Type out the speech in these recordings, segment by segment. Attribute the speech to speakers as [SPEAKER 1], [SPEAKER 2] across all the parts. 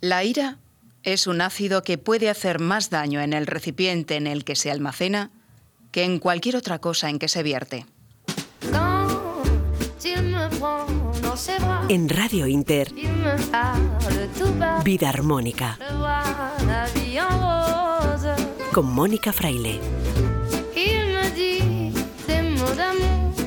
[SPEAKER 1] La ira es un ácido que puede hacer más daño en el recipiente en el que se almacena que en cualquier otra cosa en que se vierte.
[SPEAKER 2] En Radio Inter, Vida Armónica, con Mónica Fraile.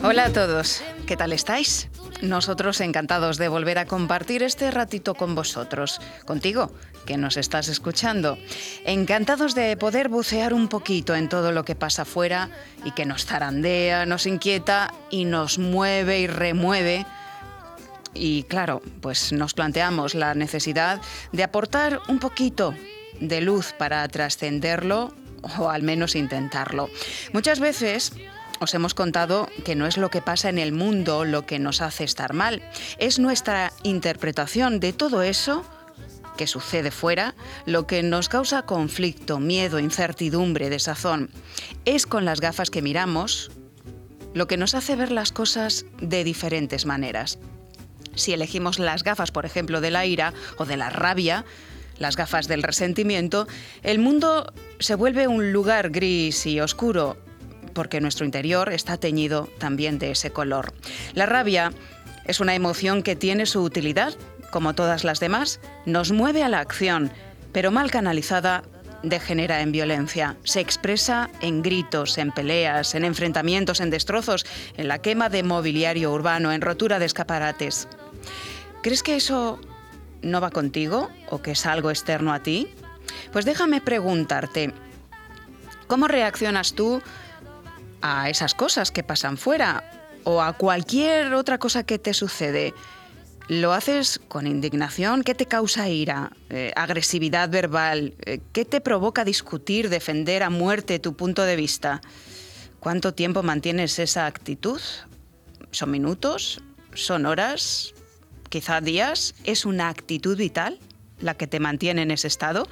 [SPEAKER 1] Hola a todos, ¿qué tal estáis? Nosotros encantados de volver a compartir este ratito con vosotros, contigo, que nos estás escuchando. Encantados de poder bucear un poquito en todo lo que pasa afuera y que nos zarandea, nos inquieta y nos mueve y remueve. Y claro, pues nos planteamos la necesidad de aportar un poquito de luz para trascenderlo o al menos intentarlo. Muchas veces os hemos contado que no es lo que pasa en el mundo lo que nos hace estar mal, es nuestra interpretación de todo eso que sucede fuera lo que nos causa conflicto, miedo, incertidumbre, desazón. Es con las gafas que miramos lo que nos hace ver las cosas de diferentes maneras. Si elegimos las gafas, por ejemplo, de la ira o de la rabia, las gafas del resentimiento, el mundo se vuelve un lugar gris y oscuro porque nuestro interior está teñido también de ese color. La rabia es una emoción que tiene su utilidad, como todas las demás, nos mueve a la acción, pero mal canalizada degenera en violencia. Se expresa en gritos, en peleas, en enfrentamientos, en destrozos, en la quema de mobiliario urbano, en rotura de escaparates. ¿Crees que eso no va contigo o que es algo externo a ti? Pues déjame preguntarte, ¿cómo reaccionas tú a esas cosas que pasan fuera o a cualquier otra cosa que te sucede. ¿Lo haces con indignación? ¿Qué te causa ira? Eh, ¿Agresividad verbal? Eh, ¿Qué te provoca discutir, defender a muerte tu punto de vista? ¿Cuánto tiempo mantienes esa actitud? ¿Son minutos? ¿Son horas? ¿Quizá días? ¿Es una actitud vital la que te mantiene en ese estado?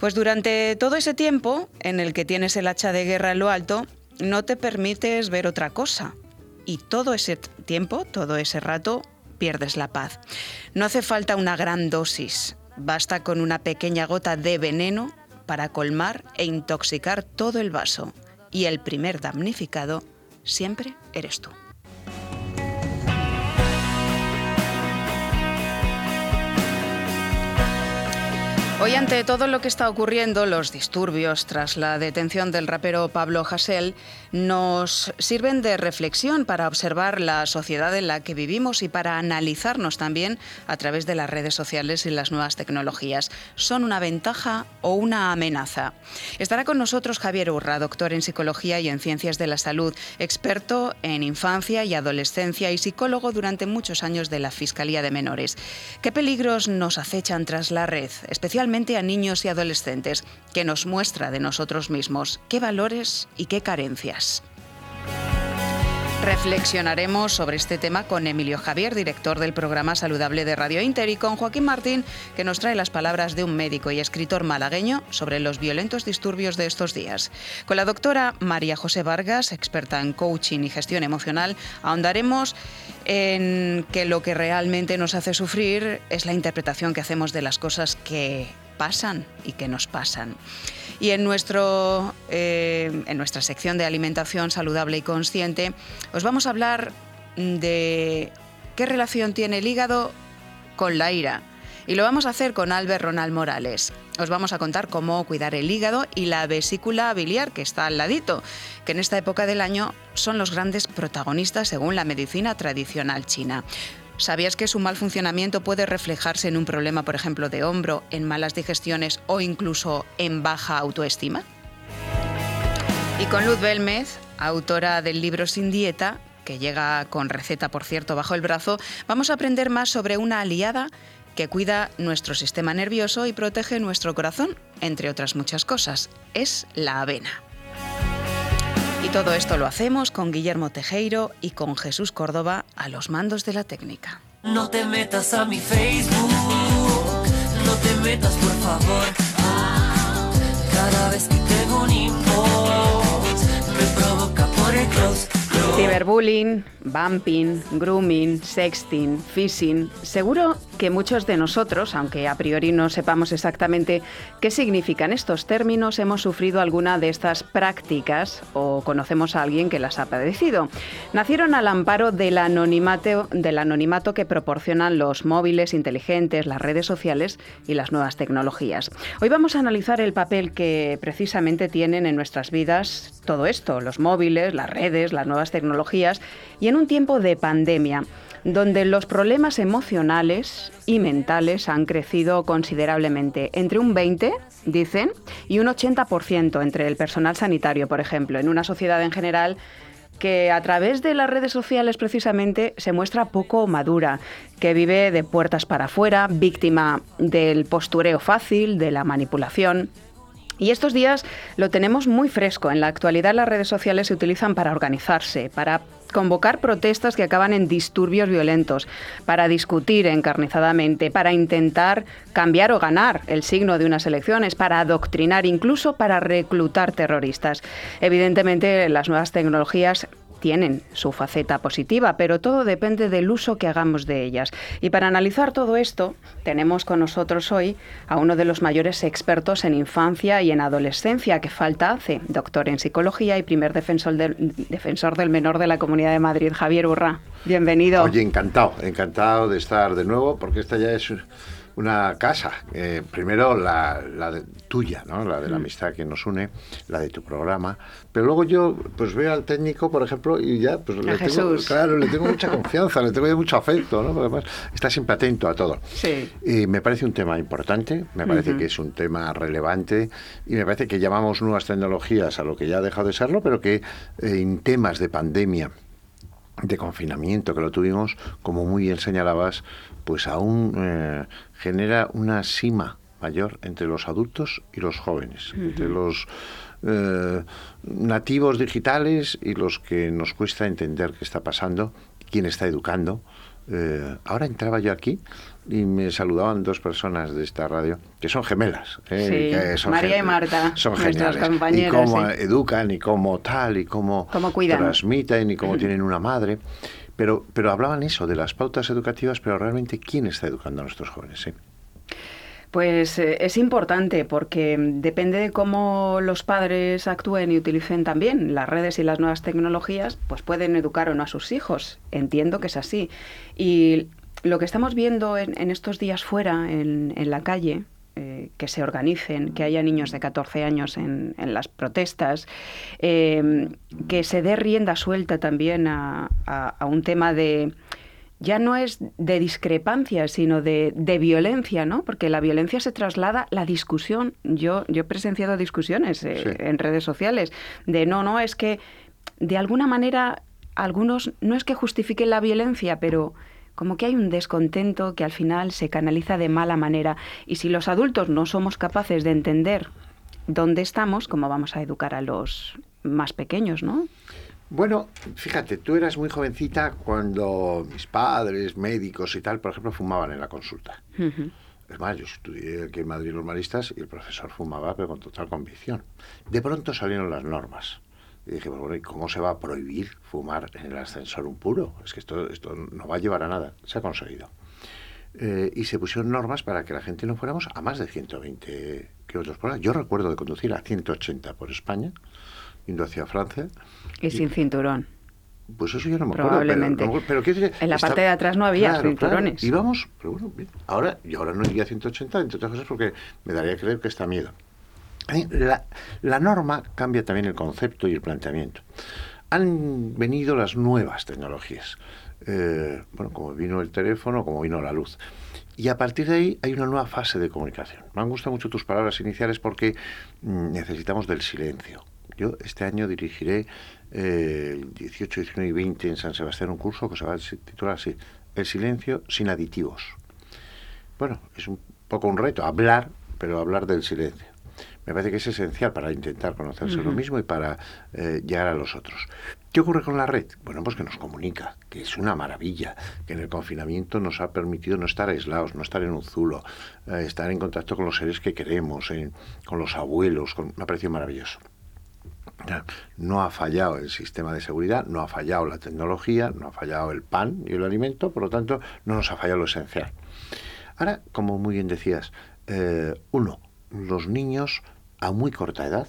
[SPEAKER 1] Pues durante todo ese tiempo en el que tienes el hacha de guerra en lo alto, no te permites ver otra cosa. Y todo ese tiempo, todo ese rato, pierdes la paz. No hace falta una gran dosis, basta con una pequeña gota de veneno para colmar e intoxicar todo el vaso. Y el primer damnificado siempre eres tú. Hoy ante todo lo que está ocurriendo, los disturbios tras la detención del rapero Pablo Hasél, nos sirven de reflexión para observar la sociedad en la que vivimos y para analizarnos también a través de las redes sociales y las nuevas tecnologías. ¿Son una ventaja o una amenaza? Estará con nosotros Javier Urra, doctor en psicología y en ciencias de la salud, experto en infancia y adolescencia y psicólogo durante muchos años de la Fiscalía de Menores. ¿Qué peligros nos acechan tras la red, especialmente a niños y adolescentes, que nos muestra de nosotros mismos qué valores y qué carencias. Reflexionaremos sobre este tema con Emilio Javier, director del programa Saludable de Radio Inter, y con Joaquín Martín, que nos trae las palabras de un médico y escritor malagueño sobre los violentos disturbios de estos días. Con la doctora María José Vargas, experta en coaching y gestión emocional, ahondaremos en que lo que realmente nos hace sufrir es la interpretación que hacemos de las cosas que pasan y que nos pasan. Y en, nuestro, eh, en nuestra sección de alimentación saludable y consciente os vamos a hablar de qué relación tiene el hígado con la ira. Y lo vamos a hacer con Albert Ronald Morales. Os vamos a contar cómo cuidar el hígado y la vesícula biliar, que está al ladito, que en esta época del año son los grandes protagonistas según la medicina tradicional china. ¿Sabías que su mal funcionamiento puede reflejarse en un problema, por ejemplo, de hombro, en malas digestiones o incluso en baja autoestima? Y con Luz Belmez, autora del libro Sin Dieta, que llega con receta, por cierto, bajo el brazo, vamos a aprender más sobre una aliada que cuida nuestro sistema nervioso y protege nuestro corazón, entre otras muchas cosas. Es la avena. Y todo esto lo hacemos con Guillermo Tejeiro y con Jesús Córdoba a los mandos de la técnica.
[SPEAKER 3] No te metas a mi Facebook, no te metas por favor. Cada vez que tengo un me provoca por el close.
[SPEAKER 1] Ciberbullying, bumping, grooming, sexting, phishing. Seguro que muchos de nosotros, aunque a priori no sepamos exactamente qué significan estos términos, hemos sufrido alguna de estas prácticas o conocemos a alguien que las ha padecido. Nacieron al amparo del anonimato, del anonimato que proporcionan los móviles inteligentes, las redes sociales y las nuevas tecnologías. Hoy vamos a analizar el papel que precisamente tienen en nuestras vidas todo esto, los móviles, las redes, las nuevas tecnologías y en un tiempo de pandemia donde los problemas emocionales y mentales han crecido considerablemente, entre un 20, dicen, y un 80% entre el personal sanitario, por ejemplo, en una sociedad en general que a través de las redes sociales precisamente se muestra poco madura, que vive de puertas para afuera, víctima del postureo fácil, de la manipulación. Y estos días lo tenemos muy fresco. En la actualidad las redes sociales se utilizan para organizarse, para convocar protestas que acaban en disturbios violentos, para discutir encarnizadamente, para intentar cambiar o ganar el signo de unas elecciones, para adoctrinar, incluso para reclutar terroristas. Evidentemente, las nuevas tecnologías tienen su faceta positiva, pero todo depende del uso que hagamos de ellas. Y para analizar todo esto, tenemos con nosotros hoy a uno de los mayores expertos en infancia y en adolescencia que falta hace, doctor en psicología y primer defensor del, defensor del menor de la Comunidad de Madrid, Javier Urra. Bienvenido.
[SPEAKER 4] Oye, encantado, encantado de estar de nuevo, porque esta ya es una casa. Eh, primero la, la de, tuya, ¿no? la de la amistad que nos une, la de tu programa. Pero luego yo pues veo al técnico, por ejemplo, y ya pues le tengo, claro, le tengo mucha confianza, le tengo mucho afecto, ¿no? Porque además está siempre atento a todo.
[SPEAKER 1] Sí.
[SPEAKER 4] Y me parece un tema importante, me parece uh -huh. que es un tema relevante y me parece que llamamos nuevas tecnologías a lo que ya ha dejado de serlo, pero que eh, en temas de pandemia de confinamiento que lo tuvimos, como muy bien señalabas, pues aún eh, genera una sima mayor entre los adultos y los jóvenes, uh -huh. entre los eh, nativos digitales y los que nos cuesta entender qué está pasando, quién está educando. Eh, ahora entraba yo aquí y me saludaban dos personas de esta radio que son gemelas.
[SPEAKER 1] Eh, sí, que son María y Marta,
[SPEAKER 4] son geniales. Y cómo
[SPEAKER 1] sí.
[SPEAKER 4] educan y cómo tal y cómo,
[SPEAKER 1] ¿Cómo cuidan?
[SPEAKER 4] transmiten y cómo tienen una madre. Pero, pero hablaban eso, de las pautas educativas, pero realmente quién está educando a nuestros jóvenes. ¿sí?
[SPEAKER 1] Pues eh, es importante porque depende de cómo los padres actúen y utilicen también las redes y las nuevas tecnologías, pues pueden educar o no a sus hijos. Entiendo que es así. Y lo que estamos viendo en, estos días fuera, en la calle, eh, que se organicen, que haya niños de 14 años en, en las protestas, eh, que se dé rienda suelta también a, a, a, un tema de ya no es de discrepancia, sino de, de, violencia, ¿no? Porque la violencia se traslada, la discusión, yo, yo he presenciado discusiones eh, sí. en redes sociales, de no, no, es que de alguna manera algunos no es que justifiquen la violencia, pero como que hay un descontento que al final se canaliza de mala manera. Y si los adultos no somos capaces de entender dónde estamos, ¿cómo vamos a educar a los más pequeños, no?
[SPEAKER 4] Bueno, fíjate, tú eras muy jovencita cuando mis padres, médicos y tal, por ejemplo, fumaban en la consulta. Uh -huh. Es más, yo estudié aquí en Madrid los maristas y el profesor fumaba, pero con total convicción. De pronto salieron las normas. Y dije, pues bueno, ¿y cómo se va a prohibir fumar en el ascensor un puro? Es que esto, esto no va a llevar a nada. Se ha conseguido. Eh, y se pusieron normas para que la gente no fuéramos a más de 120 kilómetros por hora. Yo recuerdo de conducir a 180 por España, yendo hacia Francia.
[SPEAKER 1] Y, y sin cinturón.
[SPEAKER 4] Pues eso yo no me
[SPEAKER 1] Probablemente.
[SPEAKER 4] acuerdo. Pero, pero, pero
[SPEAKER 1] en la parte de atrás no había
[SPEAKER 4] claro,
[SPEAKER 1] cinturones.
[SPEAKER 4] Claro. Íbamos, pero bueno, bien. Ahora, y ahora no iría a 180, entre otras cosas, porque me daría a creer que está miedo. La, la, norma cambia también el concepto y el planteamiento. Han venido las nuevas tecnologías, eh, bueno, como vino el teléfono, como vino la luz. Y a partir de ahí hay una nueva fase de comunicación. Me han gustado mucho tus palabras iniciales porque mm, necesitamos del silencio. Yo este año dirigiré eh, el 18, 19 y 20 en San Sebastián un curso que se va a titular así, El silencio sin aditivos. Bueno, es un poco un reto, hablar, pero hablar del silencio me parece que es esencial para intentar conocerse uh -huh. lo mismo y para eh, llegar a los otros. ¿Qué ocurre con la red? Bueno, pues que nos comunica, que es una maravilla, que en el confinamiento nos ha permitido no estar aislados, no estar en un zulo, eh, estar en contacto con los seres que queremos, con los abuelos, con, me ha parecido maravilloso. No ha fallado el sistema de seguridad, no ha fallado la tecnología, no ha fallado el pan y el alimento, por lo tanto, no nos ha fallado lo esencial. Ahora, como muy bien decías, eh, uno, los niños a muy corta edad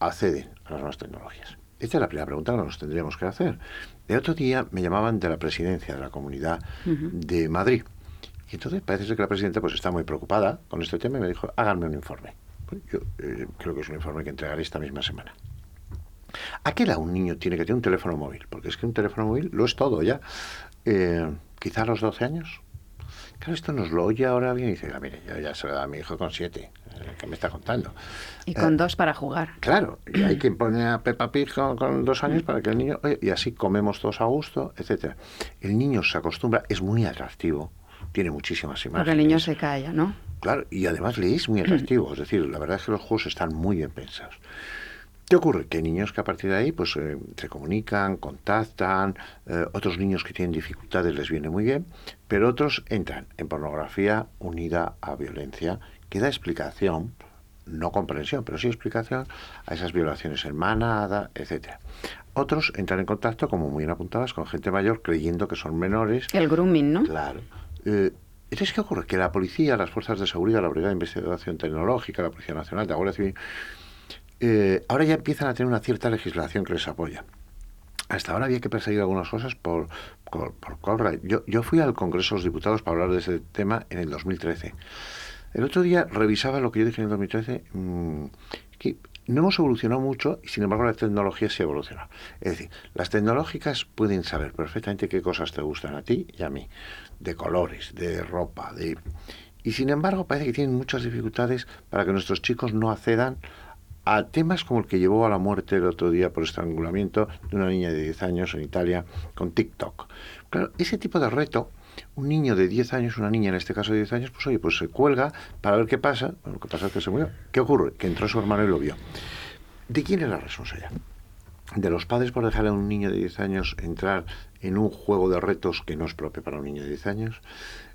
[SPEAKER 4] acceden a las nuevas tecnologías. Esta es la primera pregunta que nos tendríamos que hacer. El otro día me llamaban de la presidencia de la Comunidad de Madrid. Y entonces parece ser que la presidenta pues está muy preocupada con este tema y me dijo, háganme un informe. Pues yo eh, creo que es un informe que entregaré esta misma semana. ¿A qué edad un niño tiene que tener un teléfono móvil? Porque es que un teléfono móvil lo es todo ya. Eh, quizá a los 12 años. Claro, esto nos lo oye ahora bien y dice, "Ah, mire, yo ya se lo da a mi hijo con 7. ¿Qué me está contando?
[SPEAKER 1] Y con
[SPEAKER 4] Eh,
[SPEAKER 1] dos para jugar.
[SPEAKER 4] Claro, y hay quien pone a Peppa Pig con, con dos años para que el niño, oye, y así comemos todos a gusto, etcétera. El niño se acostumbra, es muy atractivo, tiene muchísimas imágenes.
[SPEAKER 1] Porque el niño se calla, ¿no?
[SPEAKER 4] Claro, y además le es muy atractivo, es decir, la verdad es que los juegos están muy bien pensados. ¿Qué ocurre? Que niños que a partir de ahí pues eh, se comunican, contactan, eh, otros niños que tienen dificultades les viene muy bien, pero otros entran en pornografía unida a violencia que da explicación, no comprensión, pero sí explicación a esas violaciones en manada, etcétera. Otros entran en contacto, como muy bien apuntadas, con gente mayor creyendo que son menores
[SPEAKER 1] El grooming, ¿no?
[SPEAKER 4] Claro. Eh, entonces, ¿qué ocurre? Que la policía, las fuerzas de seguridad, la Brigada de Investigación Tecnológica, la Policía Nacional, la Guardia Civil, eh, ahora ya empiezan a tener una cierta legislación que les apoya. Hasta ahora había que perseguir algunas cosas por, por. Yo, yo fui al Congreso de los Diputados para hablar de ese tema en el 2013. El otro día revisaba lo que yo dije en el 2013, mm, no hemos evolucionado mucho y sin embargo la tecnología sí evoluciona. Es decir, las tecnológicas pueden saber perfectamente qué cosas te gustan a ti y a mí, de colores, de ropa, de... Y sin embargo parece que tienen muchas dificultades para que nuestros chicos no accedan a temas como el que llevó a la muerte el otro día por estrangulamiento de una niña de 10 años en Italia con TikTok. Claro, ese tipo de reto, un niño de 10 años, una niña en este caso de 10 años, pues oye, pues se cuelga para ver qué pasa. Bueno, lo que pasa es que se murió. ¿Qué ocurre? Que entró su hermano y lo vio. ¿De quién es la responsabilidad? De los padres por dejar a un niño de 10 años entrar en un juego de retos que no es propio para un niño de 10 años.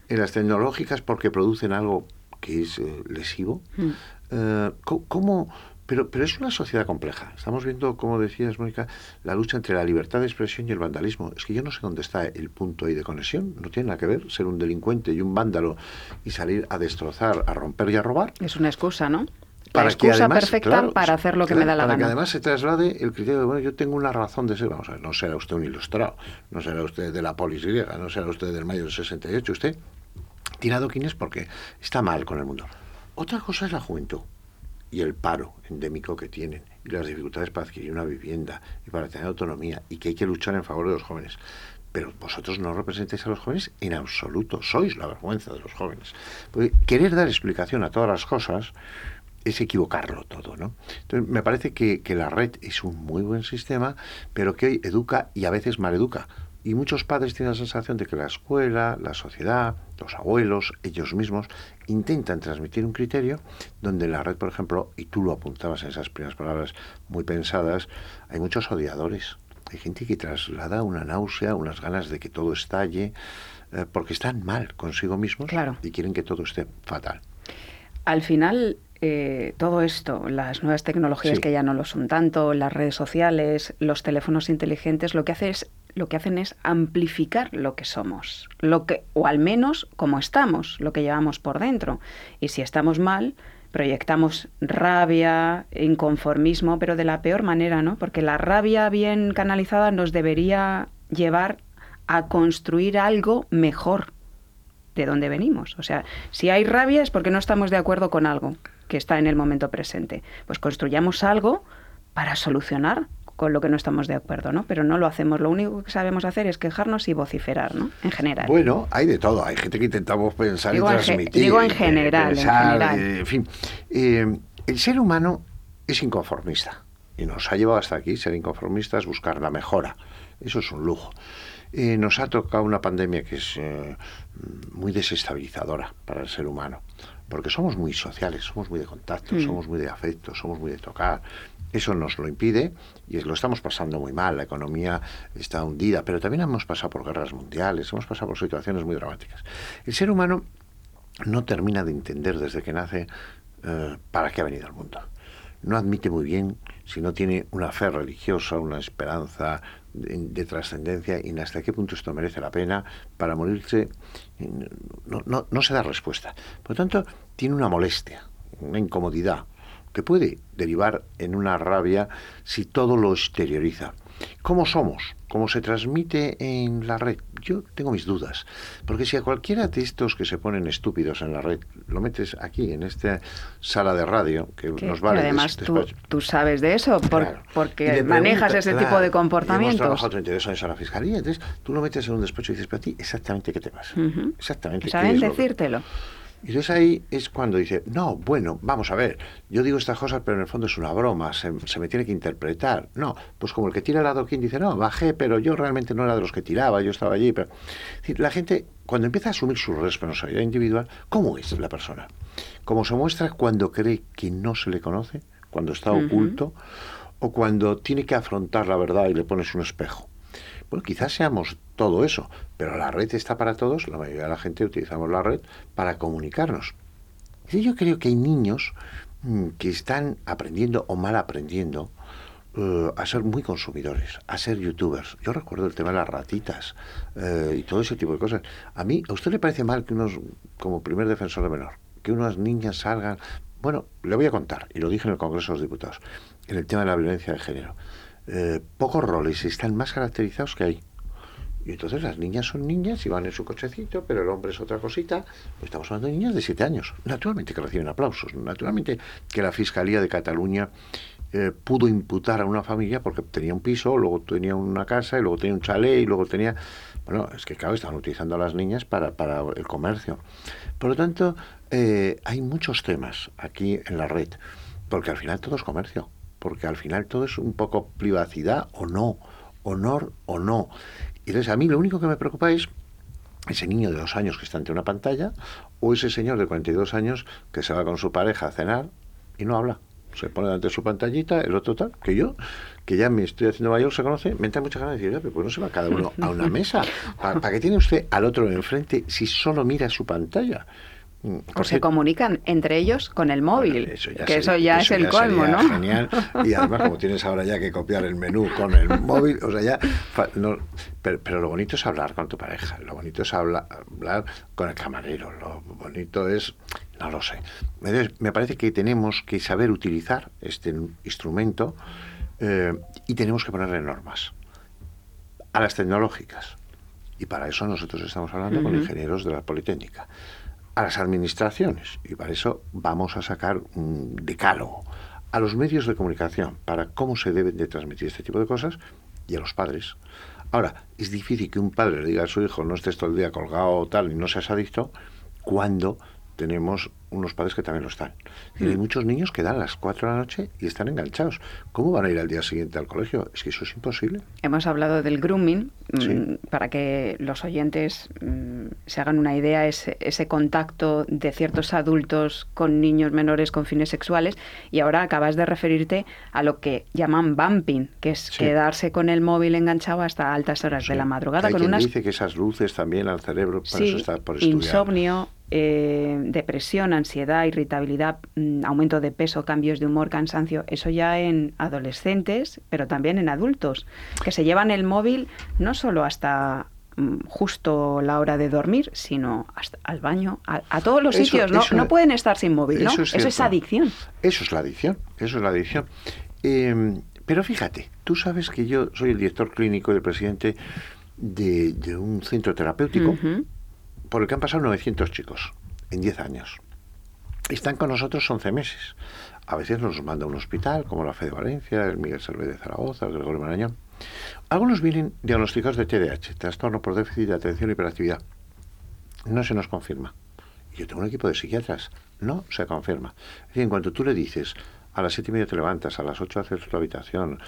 [SPEAKER 4] En las tecnológicas porque producen algo que es eh, lesivo.
[SPEAKER 1] Mm.
[SPEAKER 4] Eh, ¿Cómo? Pero, pero es una sociedad compleja. Estamos viendo, como decías, Mónica, la lucha entre la libertad de expresión y el vandalismo. Es que yo no sé dónde está el punto ahí de conexión. No tiene nada que ver ser un delincuente y un vándalo y salir a destrozar, a romper y a robar.
[SPEAKER 1] Es una excusa, ¿no? La
[SPEAKER 4] Para que
[SPEAKER 1] excusa
[SPEAKER 4] además,
[SPEAKER 1] perfecta
[SPEAKER 4] claro,
[SPEAKER 1] para hacer lo que me da la
[SPEAKER 4] para que
[SPEAKER 1] gana.
[SPEAKER 4] además se traslade el criterio de, bueno, yo tengo una razón de ser. Vamos a ver, no será usted un ilustrado, no será usted de la polis griega, no será usted del mayo del 68. Usted tira adoquines porque está mal con el mundo. Otra cosa es la juventud y el paro endémico que tienen y las dificultades para adquirir una vivienda y para tener autonomía y que hay que luchar en favor de los jóvenes. Pero vosotros no representáis a los jóvenes en absoluto, sois la vergüenza de los jóvenes. Porque querer dar explicación a todas las cosas es equivocarlo todo, ¿no? Entonces, me parece que, que la red es un muy buen sistema, pero que hoy educa y a veces maleduca. Y muchos padres tienen la sensación de que la escuela, la sociedad, los abuelos, ellos mismos, intentan transmitir un criterio donde la red, por ejemplo, y tú lo apuntabas en esas primeras palabras muy pensadas, hay muchos odiadores. Hay gente que traslada una náusea, unas ganas de que todo estalle, eh, porque están mal consigo mismos
[SPEAKER 1] Claro.
[SPEAKER 4] y quieren que todo esté fatal.
[SPEAKER 1] Al final, eh, todo esto, las nuevas tecnologías
[SPEAKER 4] Sí.
[SPEAKER 1] que ya no lo son tanto, las redes sociales, los teléfonos inteligentes, lo que hace es lo que hacen es amplificar lo que somos, lo que o al menos como estamos, lo que llevamos por dentro. Y si estamos mal, proyectamos rabia, inconformismo, pero de la peor manera, ¿no? Porque la rabia bien canalizada nos debería llevar a construir algo mejor de dónde venimos. O sea, si hay rabia es porque no estamos de acuerdo con algo que está en el momento presente. Pues construyamos algo para solucionar con lo que no estamos de acuerdo, ¿no? Pero no lo hacemos. Lo único que sabemos hacer es quejarnos y vociferar, ¿no? En general.
[SPEAKER 4] Bueno, hay de todo. Hay gente que intentamos pensar
[SPEAKER 1] Digo
[SPEAKER 4] y transmitir.
[SPEAKER 1] digo en
[SPEAKER 4] eh,
[SPEAKER 1] general, en general.
[SPEAKER 4] eh, en fin, Eh, el ser humano es inconformista. Y nos ha llevado hasta aquí ser inconformistas, buscar la mejora. Eso es un lujo. Eh, nos ha tocado una pandemia que es eh, muy desestabilizadora para el ser humano. Porque somos muy sociales, somos muy de contacto,
[SPEAKER 1] Mm.
[SPEAKER 4] somos muy de afecto, somos muy de tocar. Eso nos lo impide y lo estamos pasando muy mal. La economía está hundida, pero también hemos pasado por guerras mundiales, hemos pasado por situaciones muy dramáticas. El ser humano no termina de entender desde que nace eh, para qué ha venido al mundo. no admite muy bien si no tiene una fe religiosa, una esperanza de, de trascendencia y hasta qué punto esto merece la pena para morirse, no, no, no se da respuesta. Por lo tanto, tiene una molestia, una incomodidad que puede derivar en una rabia si todo lo exterioriza. ¿Cómo somos? ¿Cómo se transmite en la red? Yo tengo mis dudas. Porque si a cualquiera de estos que se ponen estúpidos en la red lo metes aquí, en esta sala de radio, que nos vale.
[SPEAKER 1] pero además
[SPEAKER 4] des-
[SPEAKER 1] tú, sabes de eso, por-
[SPEAKER 4] Claro. Y
[SPEAKER 1] porque manejas ese
[SPEAKER 4] claro,
[SPEAKER 1] tipo de
[SPEAKER 4] y Hemos
[SPEAKER 1] comportamientos.
[SPEAKER 4] trabajado 32 años en la fiscalía, entonces tú lo metes en un despacho y dices, para ti, exactamente qué te pasa.
[SPEAKER 1] Ujú.
[SPEAKER 4] Exactamente. qué
[SPEAKER 1] Saben
[SPEAKER 4] lo que-
[SPEAKER 1] decírtelo.
[SPEAKER 4] Y entonces ahí es cuando dice, no, bueno, vamos a ver, yo digo estas cosas, pero en el fondo es una broma, se, se me tiene que interpretar. No, pues como el que tira el adoquín dice, no, bajé, pero yo realmente no era de los que tiraba, yo estaba allí. Pero... Es decir, la gente, cuando empieza a asumir su responsabilidad individual, ¿cómo es la persona? ¿Cómo se muestra cuando cree que no se le conoce, cuando está oculto, o cuando tiene que afrontar la verdad y le pones un espejo? Bueno, quizás seamos todo eso, pero la red está para todos, la mayoría de la gente utilizamos la red para comunicarnos. Y yo creo que hay niños mm, que están aprendiendo o mal aprendiendo eh, a ser muy consumidores, a ser youtubers. Yo recuerdo el tema de las ratitas eh, y todo ese tipo de cosas. A mí, ¿a usted le parece mal que unos, como primer defensor de menor, que unas niñas salgan? Bueno, le voy a contar, y lo dije en el Congreso de los Diputados, en el tema de la violencia de género. Eh, pocos roles están más caracterizados que hay. Y entonces las niñas son niñas y van en su cochecito, pero el hombre es otra cosita. Estamos hablando de niñas de 7 años. Naturalmente que reciben aplausos. Naturalmente que la Fiscalía de Cataluña eh, pudo imputar a una familia porque tenía un piso, luego tenía una casa, y luego tenía un chalet, y luego tenía... Bueno, es que claro, estaban utilizando a las niñas para, para el comercio. Por lo tanto, eh, hay muchos temas aquí en la red, porque al final todo es comercio, porque al final todo es un poco privacidad o no, honor o no. Y entonces a mí lo único que me preocupa es ese niño de dos años que está ante una pantalla o ese señor de 42 años que se va con su pareja a cenar y no habla. Se pone delante de su pantallita, el otro tal, que yo, que ya me estoy haciendo mayor, se conoce, me entra muchas ganas de decir, "Oye, pero pues no se va cada uno a una mesa. ¿Para, para qué tiene usted al otro enfrente si solo mira su pantalla? Mm,
[SPEAKER 1] O se comunican entre ellos con el móvil,
[SPEAKER 4] bueno, eso ya
[SPEAKER 1] que eso ya es el colmo, ¿no?
[SPEAKER 4] Genial. Y además, como tienes ahora ya que copiar el menú con el móvil, o sea, ya. no- pero, pero lo bonito es hablar con tu pareja, lo bonito es habla- hablar con el camarero, lo bonito es. No lo sé. Me parece que tenemos que saber utilizar este instrumento eh, y tenemos que ponerle normas a las tecnológicas. Y para eso nosotros estamos hablando con ingenieros de la Politécnica. A las administraciones. Y para eso vamos a sacar un decálogo. A los medios de comunicación para cómo se deben de transmitir este tipo de cosas y a los padres. Ahora, es difícil que un padre le diga a su hijo no estés todo el día colgado o tal y no seas adicto cuando tenemos unos padres que también lo están. Y hay muchos niños que dan a las 4 de la noche y están enganchados. ¿Cómo van a ir al día siguiente al colegio? Es que eso es imposible.
[SPEAKER 1] Hemos hablado del grooming, mm,
[SPEAKER 4] Sí.
[SPEAKER 1] para que los oyentes mm, se hagan una idea, ese, ese contacto de ciertos adultos con niños menores con fines sexuales. Y ahora acabas de referirte a lo que llaman bumping, que es
[SPEAKER 4] Sí.
[SPEAKER 1] quedarse con el móvil enganchado hasta altas horas de la madrugada.
[SPEAKER 4] Hay
[SPEAKER 1] con
[SPEAKER 4] quien
[SPEAKER 1] unas
[SPEAKER 4] dice que esas luces también al cerebro,
[SPEAKER 1] Sí,
[SPEAKER 4] eso está por estudiar.
[SPEAKER 1] insomnio, eh, depresión, ansiedad, irritabilidad, mm, aumento de peso, cambios de humor, cansancio, eso ya en adolescentes, pero también en adultos, que se llevan el móvil no solo hasta mm, justo la hora de dormir, sino hasta al baño, a, a todos los
[SPEAKER 4] Eso-
[SPEAKER 1] sitios, ¿no?
[SPEAKER 4] eso-
[SPEAKER 1] no pueden estar sin móvil, ¿no?
[SPEAKER 4] eso es
[SPEAKER 1] eso es
[SPEAKER 4] cierto.
[SPEAKER 1] adicción.
[SPEAKER 4] Eso es la adicción, eso es la adicción. Eh, pero fíjate, tú sabes que yo soy el director clínico y el presidente de, de un centro terapéutico. Por el que han pasado 900 chicos en 10 años. Están con nosotros 11 meses. A veces nos manda a un hospital, como la FE de Valencia, el Miguel Servet de Zaragoza, el Gregorio Marañón. Algunos vienen diagnosticados de TDAH, trastorno por déficit de atención y hiperactividad. No se nos confirma. Yo tengo un equipo de psiquiatras. No se confirma. Es decir, en cuanto tú le dices, a las siete y media te levantas, a las ocho haces tu habitación,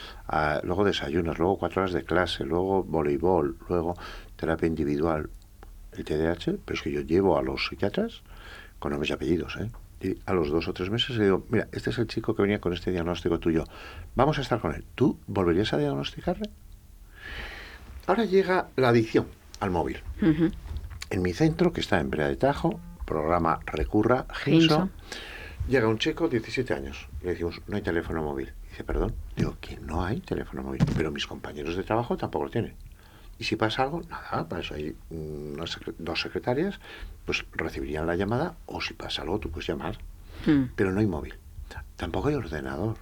[SPEAKER 4] luego desayunas, luego cuatro horas de clase, luego voleibol, luego terapia individual, el TDAH, pero es que yo llevo a los psiquiatras con nombres y apellidos, ¿eh? Y a los dos o tres meses le digo, mira, este es el chico que venía con este diagnóstico tuyo, vamos a estar con él. ¿Tú volverías a diagnosticarle? Ahora llega la adicción al móvil. En mi centro, que está en Brea de Tajo, programa Recurra,
[SPEAKER 1] Ginso.
[SPEAKER 4] Ginso, Llega un chico, 17 años, y le decimos, no hay teléfono móvil. Dice, perdón, digo, que no hay teléfono móvil, pero mis compañeros de trabajo tampoco lo tienen. Y si pasa algo, nada, para eso hay unas secre- dos secretarias, pues recibirían la llamada, o si pasa algo, tú puedes llamar.
[SPEAKER 1] Mm.
[SPEAKER 4] Pero no hay móvil. Tampoco hay ordenador.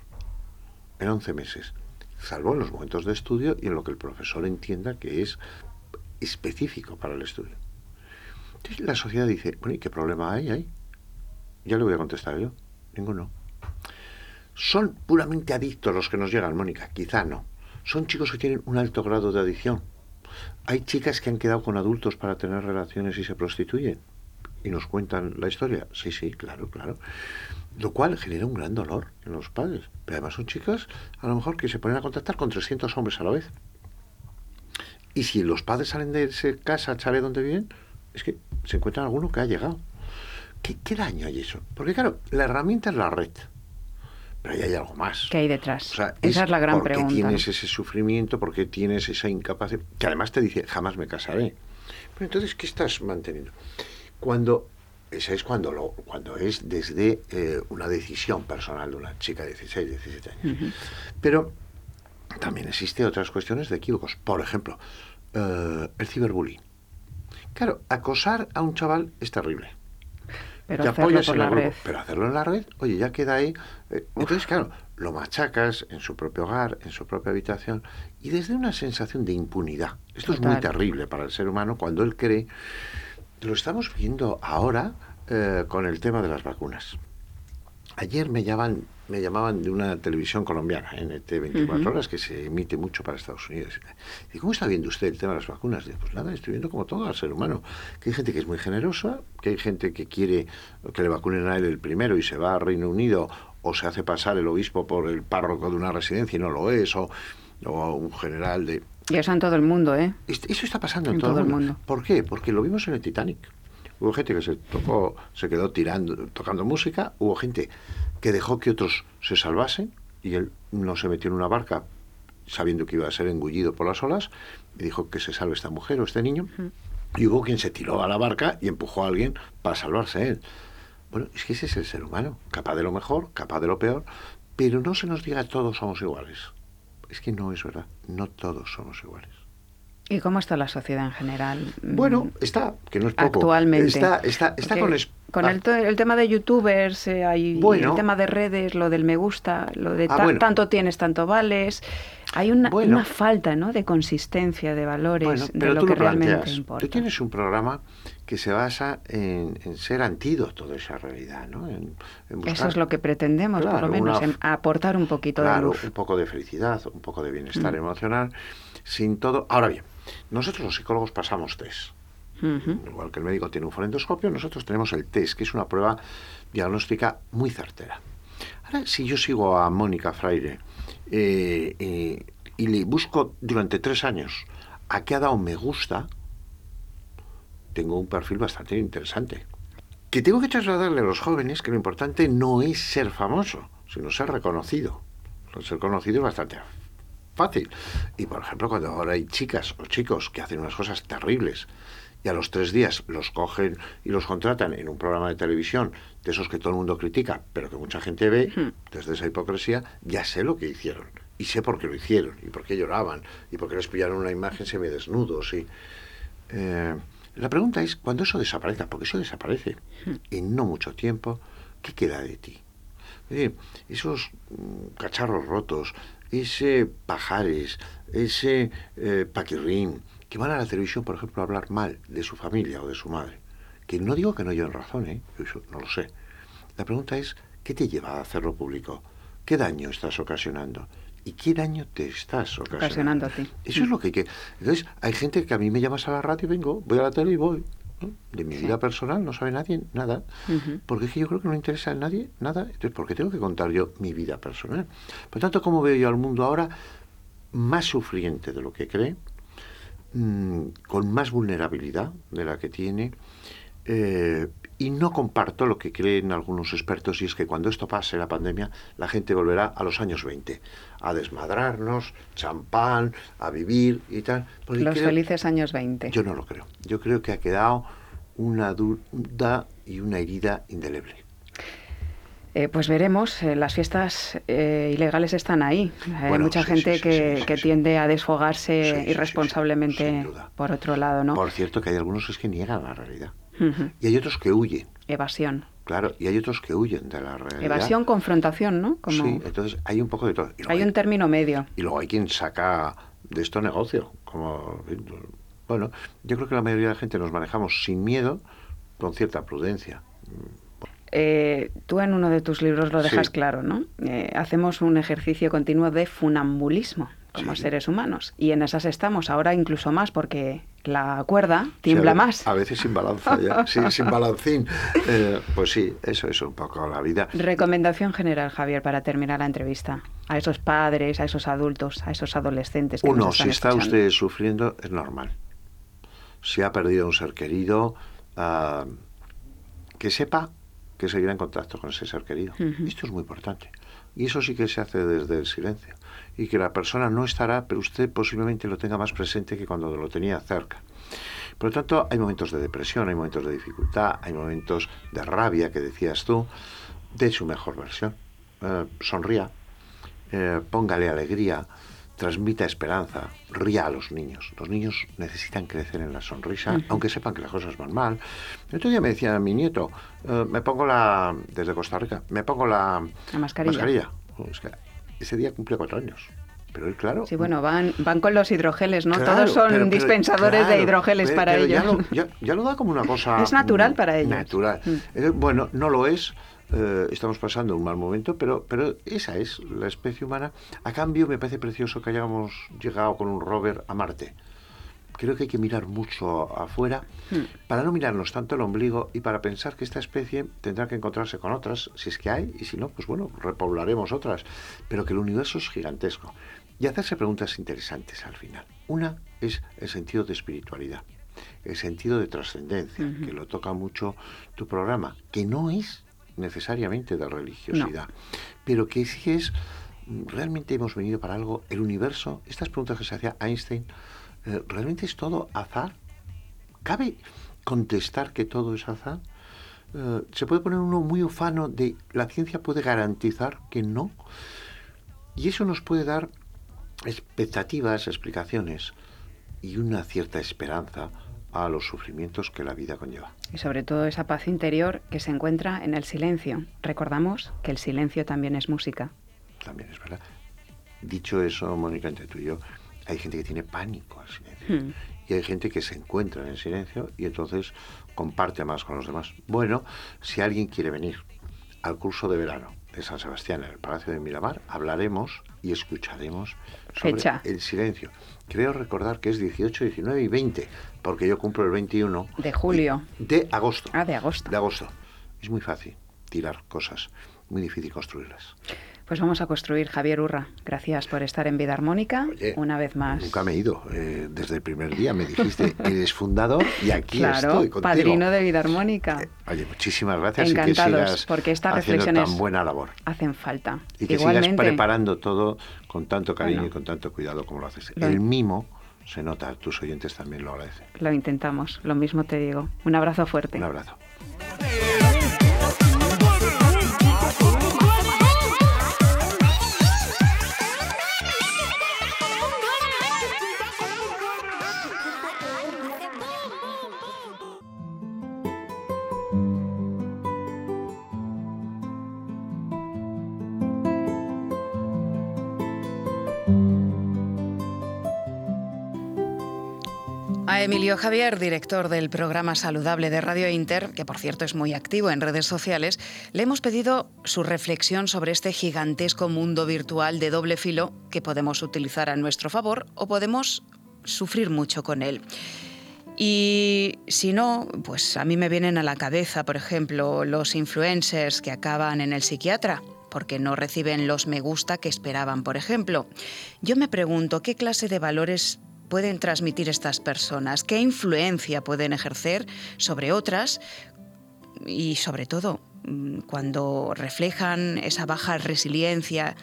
[SPEAKER 4] En 11 meses. Salvo en los momentos de estudio y en lo que el profesor entienda que es específico para el estudio. Entonces la sociedad dice, bueno, ¿y qué problema hay ahí? Ya le voy a contestar yo. Ninguno. ¿Son puramente adictos los que nos llegan, Mónica? Quizá no. Son chicos que tienen un alto grado de adicción. Hay chicas que han quedado con adultos para tener relaciones y se prostituyen. Y nos cuentan la historia. Sí, sí, claro, claro. Lo cual genera un gran dolor en los padres. Pero además son chicas, a lo mejor, que se ponen a contactar con 300 hombres a la vez. Y si los padres salen de esa casa, sabe dónde viven, es que se encuentran alguno que ha llegado. ¿Qué, qué daño hay eso? Porque claro, la herramienta es la red. Pero ahí hay algo más.
[SPEAKER 1] ¿Qué hay detrás?
[SPEAKER 4] O sea,
[SPEAKER 1] Esa es la gran
[SPEAKER 4] ¿por qué
[SPEAKER 1] pregunta.
[SPEAKER 4] tienes ese sufrimiento? ¿Por qué tienes esa incapacidad? Que además te dice, jamás me casaré. Pero entonces, ¿qué estás manteniendo? Cuando, ese es cuando, lo, cuando es desde eh, una decisión personal de una chica de 16, 17 años. Pero también existe otras cuestiones de equívocos. Por ejemplo, eh, el ciberbullying. Claro, acosar a un chaval es terrible.
[SPEAKER 1] Pero
[SPEAKER 4] Te
[SPEAKER 1] hacerlo
[SPEAKER 4] apoyas en
[SPEAKER 1] la
[SPEAKER 4] grupo, pero hacerlo en la red, oye, ya queda ahí. eh, entonces, claro, lo machacas en su propio hogar, en su propia habitación, y desde una sensación de impunidad. Esto es muy terrible para el ser humano cuando él cree. Lo estamos viendo ahora eh, con el tema de las vacunas. Ayer me llamaban, me llamaban de una televisión colombiana, NT 24
[SPEAKER 1] Ujú.
[SPEAKER 4] horas, que se emite mucho para Estados Unidos. Y ¿cómo está viendo usted el tema de las vacunas? Digo, pues nada, estoy viendo como todo al ser humano. Que hay gente que es muy generosa, que hay gente que quiere que le vacunen a él el primero y se va a Reino Unido, o se hace pasar el obispo por el párroco de una residencia y no lo es, o, o un general de...
[SPEAKER 1] Y eso en todo el mundo, ¿eh?
[SPEAKER 4] Eso está pasando en,
[SPEAKER 1] En
[SPEAKER 4] todo,
[SPEAKER 1] todo
[SPEAKER 4] el
[SPEAKER 1] el
[SPEAKER 4] mundo.
[SPEAKER 1] mundo.
[SPEAKER 4] ¿Por qué? Porque lo vimos en el Titanic. Hubo gente que se tocó, se quedó tirando, tocando música, hubo gente que dejó que otros se salvasen y él no se metió en una barca sabiendo que iba a ser engullido por las olas y dijo que se salve esta mujer o este niño. Y hubo quien se tiró a la barca y empujó a alguien para salvarse él. Bueno, es que ese es el ser humano, capaz de lo mejor, capaz de lo peor, pero no se nos diga todos somos iguales. Es que no es verdad, no todos somos iguales.
[SPEAKER 1] ¿Y cómo está la sociedad en general?
[SPEAKER 4] Bueno,
[SPEAKER 1] Mm,
[SPEAKER 4] está, que no es poco.
[SPEAKER 1] actualmente.
[SPEAKER 4] Está, está, está con... es-
[SPEAKER 1] con
[SPEAKER 4] ah,
[SPEAKER 1] el, el tema de youtubers, eh, hay
[SPEAKER 4] Bueno.
[SPEAKER 1] el tema de redes, lo del me gusta, lo de
[SPEAKER 4] Ah,
[SPEAKER 1] ta-
[SPEAKER 4] bueno.
[SPEAKER 1] tanto tienes, tanto vales. Hay una,
[SPEAKER 4] Bueno.
[SPEAKER 1] una falta ¿no? de consistencia, de valores,
[SPEAKER 4] bueno,
[SPEAKER 1] de lo que
[SPEAKER 4] lo
[SPEAKER 1] realmente
[SPEAKER 4] planteas.
[SPEAKER 1] importa.
[SPEAKER 4] Tú tienes un programa que se basa en, en ser antídoto de esa realidad, ¿no? En, en buscar,
[SPEAKER 1] Eso es lo que pretendemos, por lo menos,
[SPEAKER 4] una-
[SPEAKER 1] en aportar un poquito
[SPEAKER 4] claro,
[SPEAKER 1] de luz.
[SPEAKER 4] un poco de felicidad, un poco de bienestar
[SPEAKER 1] Mm.
[SPEAKER 4] emocional, sin todo... Ahora bien, nosotros los psicólogos pasamos test. Igual que el médico tiene un fonendoscopio, nosotros tenemos el test, que es una prueba diagnóstica muy certera. Ahora, si yo sigo a Mónica Fraire eh, eh, y le busco durante tres años a qué ha dado me gusta, tengo un perfil bastante interesante. Que tengo que trasladarle a los jóvenes que lo importante no es ser famoso, sino ser reconocido. Ser conocido es bastante fácil. Y por ejemplo, cuando ahora hay chicas o chicos que hacen unas cosas terribles y a los tres días los cogen y los contratan en un programa de televisión, de esos que todo el mundo critica, pero que mucha gente ve, desde esa hipocresía, ya sé lo que hicieron. Y sé por qué lo hicieron, y por qué lloraban, y por qué les pillaron una imagen semidesnudos. Y, eh, la pregunta es, cuando eso desaparezca, porque eso desaparece en no mucho tiempo, ¿qué queda de ti? Esos mm, cacharros rotos, ese pajares, ese eh, paquirrín, que van a la televisión, por ejemplo, a hablar mal de su familia o de su madre. Que no digo que no lleven razón, ¿eh? Yo no lo sé. La pregunta es, ¿qué te lleva a hacerlo público? ¿Qué daño estás ocasionando? ¿Y qué daño te estás ocasionando?
[SPEAKER 1] Ocasionando a ti.
[SPEAKER 4] Eso es lo que hay que... Entonces, hay gente que a mí me llamas a la radio y vengo, voy a la tele y voy. ¿No? De mi
[SPEAKER 1] Sí.
[SPEAKER 4] vida personal no sabe nadie nada. Porque es que yo creo que no interesa a nadie nada. Entonces, ¿por qué tengo que contar yo mi vida personal? Por tanto, ¿cómo veo yo al mundo ahora? Más sufriente de lo que cree, mm, con más vulnerabilidad de la que tiene. Eh, y no comparto lo que creen algunos expertos, y es que cuando esto pase, la pandemia, la gente volverá a los años 20, a desmadrarnos, champán, a vivir y tal. Porque
[SPEAKER 1] Los
[SPEAKER 4] creo-
[SPEAKER 1] felices años 20.
[SPEAKER 4] yo no lo creo. Yo creo que ha quedado una duda y una herida indeleble.
[SPEAKER 1] Eh, pues veremos, eh, las fiestas eh, ilegales están ahí. Hay
[SPEAKER 4] Bueno,
[SPEAKER 1] mucha
[SPEAKER 4] sí,
[SPEAKER 1] gente
[SPEAKER 4] sí,
[SPEAKER 1] que,
[SPEAKER 4] sí,
[SPEAKER 1] que tiende a desfogarse irresponsablemente por otro lado, ¿no?
[SPEAKER 4] Por cierto, que hay algunos es que niegan la realidad. Y hay otros que huyen,
[SPEAKER 1] Evasión.
[SPEAKER 4] claro, y hay otros que huyen de la realidad.
[SPEAKER 1] Evasión, confrontación, ¿no? Como
[SPEAKER 4] Sí, entonces hay un poco de todo.
[SPEAKER 1] Hay un término medio.
[SPEAKER 4] Y luego hay quien saca de esto negocio. Como, bueno, yo creo que la mayoría de la gente nos manejamos sin miedo, con cierta prudencia.
[SPEAKER 1] Eh, tú en uno de tus libros lo dejas
[SPEAKER 4] Sí.
[SPEAKER 1] claro, ¿no? Eh, hacemos un ejercicio continuo de funambulismo como
[SPEAKER 4] Sí.
[SPEAKER 1] seres humanos. Y en esas estamos, ahora incluso más, porque la cuerda tiembla
[SPEAKER 4] Sí, a ve-
[SPEAKER 1] más.
[SPEAKER 4] A veces sin balanza, ya. Sí, sin balancín. Eh, pues sí, eso es un poco la vida.
[SPEAKER 1] Recomendación general, Javier, para terminar la entrevista. A esos padres, a esos adultos, a esos adolescentes que
[SPEAKER 4] Uno,
[SPEAKER 1] nos
[SPEAKER 4] si está
[SPEAKER 1] escuchando.
[SPEAKER 4] usted sufriendo, es normal. Si ha perdido un ser querido, ah, que sepa que seguirá en contacto con ese ser querido.
[SPEAKER 1] Ujú.
[SPEAKER 4] Esto es muy importante. Y eso sí que se hace desde el silencio. Y que la persona no estará, pero usted posiblemente lo tenga más presente que cuando lo tenía cerca. Por lo tanto, hay momentos de depresión, hay momentos de dificultad, hay momentos de rabia, que decías tú, de su mejor versión. Eh, sonría, eh, póngale alegría, transmita esperanza, ría a los niños. Los niños necesitan crecer en la sonrisa, aunque sepan que las cosas van mal. El otro día me decía mi nieto, eh, me pongo la, desde Costa Rica, me pongo la,
[SPEAKER 1] La mascarilla.
[SPEAKER 4] Oh, es que ese día cumple cuatro años. Pero él, claro.
[SPEAKER 1] Sí, bueno, van, van con los hidrogeles, ¿no?
[SPEAKER 4] Claro,
[SPEAKER 1] Todos son
[SPEAKER 4] pero- pero-
[SPEAKER 1] dispensadores de hidrogeles
[SPEAKER 4] pero-
[SPEAKER 1] para ellos.
[SPEAKER 4] Ya lo, ya- ya lo da como una cosa.
[SPEAKER 1] Es natural para ellos.
[SPEAKER 4] Natural.
[SPEAKER 1] Mm.
[SPEAKER 4] Bueno, no lo es. eh, estamos pasando un mal momento, pero, pero esa es la especie humana. A cambio, me parece precioso que hayamos llegado con un rover a Marte. Creo que hay que mirar mucho afuera
[SPEAKER 1] Hmm.
[SPEAKER 4] para no mirarnos tanto el ombligo y para pensar que esta especie tendrá que encontrarse con otras, si es que hay, y si no, pues bueno, repoblaremos otras. Pero que el universo es gigantesco. Y hacerse preguntas interesantes al final. Una es el sentido de espiritualidad, el sentido de trascendencia, que lo toca mucho tu programa, que no es necesariamente de religiosidad, pero que sí es, mm, realmente hemos venido para algo, el universo, estas preguntas que se hacía Einstein, ¿realmente es todo azar? ¿Cabe contestar que todo es azar? Eh, se puede poner uno muy ufano de la ciencia puede garantizar que no. Y eso nos puede dar expectativas, explicaciones y una cierta esperanza a los sufrimientos que la vida conlleva.
[SPEAKER 1] Y sobre todo esa paz interior que se encuentra en el silencio. Recordamos que el silencio también es música.
[SPEAKER 4] También es verdad. Dicho eso, Mónica, entre tú y yo, hay gente que tiene pánico al silencio.
[SPEAKER 1] Hmm.
[SPEAKER 4] Y hay gente que se encuentra en el silencio y entonces comparte más con los demás. Bueno, si alguien quiere venir al curso de verano de San Sebastián en el Palacio de Miramar, hablaremos y escucharemos sobre
[SPEAKER 1] Fecha.
[SPEAKER 4] el silencio. Creo recordar que es 18, 19 y 20, porque yo cumplo el 21
[SPEAKER 1] De julio.
[SPEAKER 4] de agosto.
[SPEAKER 1] Ah, de agosto.
[SPEAKER 4] De agosto. Es muy fácil tirar cosas, muy difícil construirlas.
[SPEAKER 1] Pues vamos a construir, Javier Urra. Gracias por estar en Vida Armónica
[SPEAKER 4] Oye,
[SPEAKER 1] una vez más.
[SPEAKER 4] Nunca me he ido. eh, desde el primer día me dijiste, eres fundador y aquí
[SPEAKER 1] claro,
[SPEAKER 4] estoy contigo.
[SPEAKER 1] padrino de Vida Armónica.
[SPEAKER 4] Eh, Oye, muchísimas gracias
[SPEAKER 1] Encantados,
[SPEAKER 4] y que sigas
[SPEAKER 1] porque estas reflexiones
[SPEAKER 4] tan buena labor.
[SPEAKER 1] Hacen falta.
[SPEAKER 4] Y que
[SPEAKER 1] Igualmente,
[SPEAKER 4] sigas preparando todo con tanto cariño
[SPEAKER 1] Bueno.
[SPEAKER 4] y con tanto cuidado como lo haces.
[SPEAKER 1] Lo-
[SPEAKER 4] El mimo se nota, tus oyentes también lo agradecen.
[SPEAKER 1] lo intentamos. Lo mismo te digo. Un abrazo fuerte.
[SPEAKER 4] Un abrazo.
[SPEAKER 1] Emilio Javier, director del programa Saludable de Radio Inter, que por cierto es muy activo en redes sociales, le hemos pedido su reflexión sobre este gigantesco mundo virtual de doble filo que podemos utilizar a nuestro favor o podemos sufrir mucho con él. Y si no, pues a mí me vienen a la cabeza, por ejemplo, los influencers que acaban en el psiquiatra porque no reciben los me gusta que esperaban, por ejemplo. Yo me pregunto qué clase de valores pueden transmitir estas personas, qué influencia pueden ejercer sobre otras y sobre todo mm, cuando reflejan esa baja resiliencia,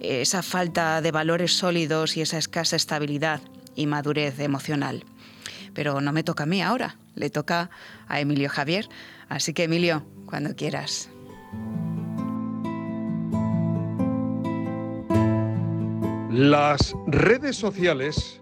[SPEAKER 1] esa falta de valores sólidos y esa escasa estabilidad y madurez emocional. Pero no me toca a mí ahora, le toca a Emilio Javier. Así que Emilio, cuando quieras.
[SPEAKER 5] Las redes sociales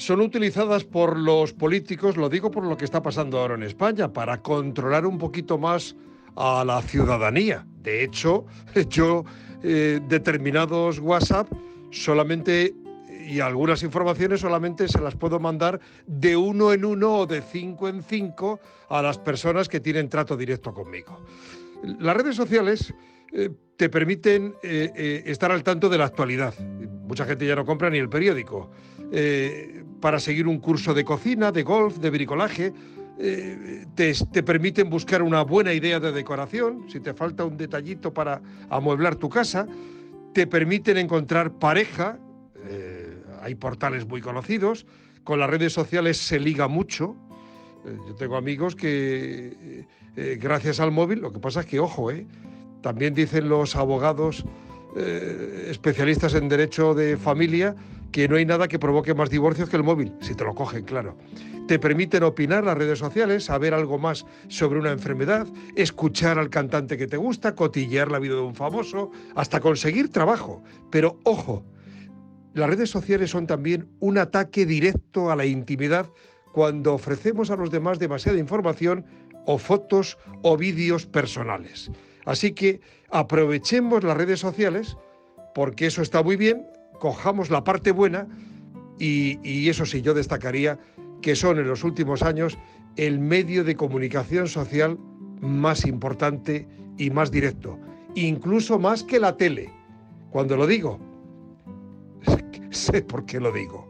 [SPEAKER 5] son utilizadas por los políticos, lo digo por lo que está pasando ahora en España, para controlar un poquito más a la ciudadanía. De hecho, yo eh, determinados WhatsApp solamente y algunas informaciones solamente se las puedo mandar de uno en uno o de cinco en cinco a las personas que tienen trato directo conmigo. Las redes sociales eh, te permiten eh, estar al tanto de la actualidad. Mucha gente ya no compra ni el periódico. Para seguir un curso de cocina, de golf, de bricolaje, te, te, permiten buscar una buena idea de decoración, si te falta un detallito para amueblar tu casa, te permiten encontrar pareja, hay portales muy conocidos, con las redes sociales se liga mucho. yo tengo amigos que gracias al móvil, lo que pasa es que, ojo, eh, también dicen los abogados eh, especialistas en derecho de familia que no hay nada que provoque más divorcios que el móvil, si te lo cogen, claro. Te permiten opinar las redes sociales, saber algo más sobre una enfermedad, escuchar al cantante que te gusta, cotillear la vida de un famoso, hasta conseguir trabajo. Pero ojo, las redes sociales son también un ataque directo a la intimidad cuando ofrecemos a los demás demasiada información o fotos o vídeos personales. Así que aprovechemos las redes sociales, porque eso está muy bien, cojamos la parte buena y, eso sí, yo destacaría que son en los últimos años el medio de comunicación social más importante y más directo, incluso más que la tele. Cuando lo digo, sé por qué lo digo.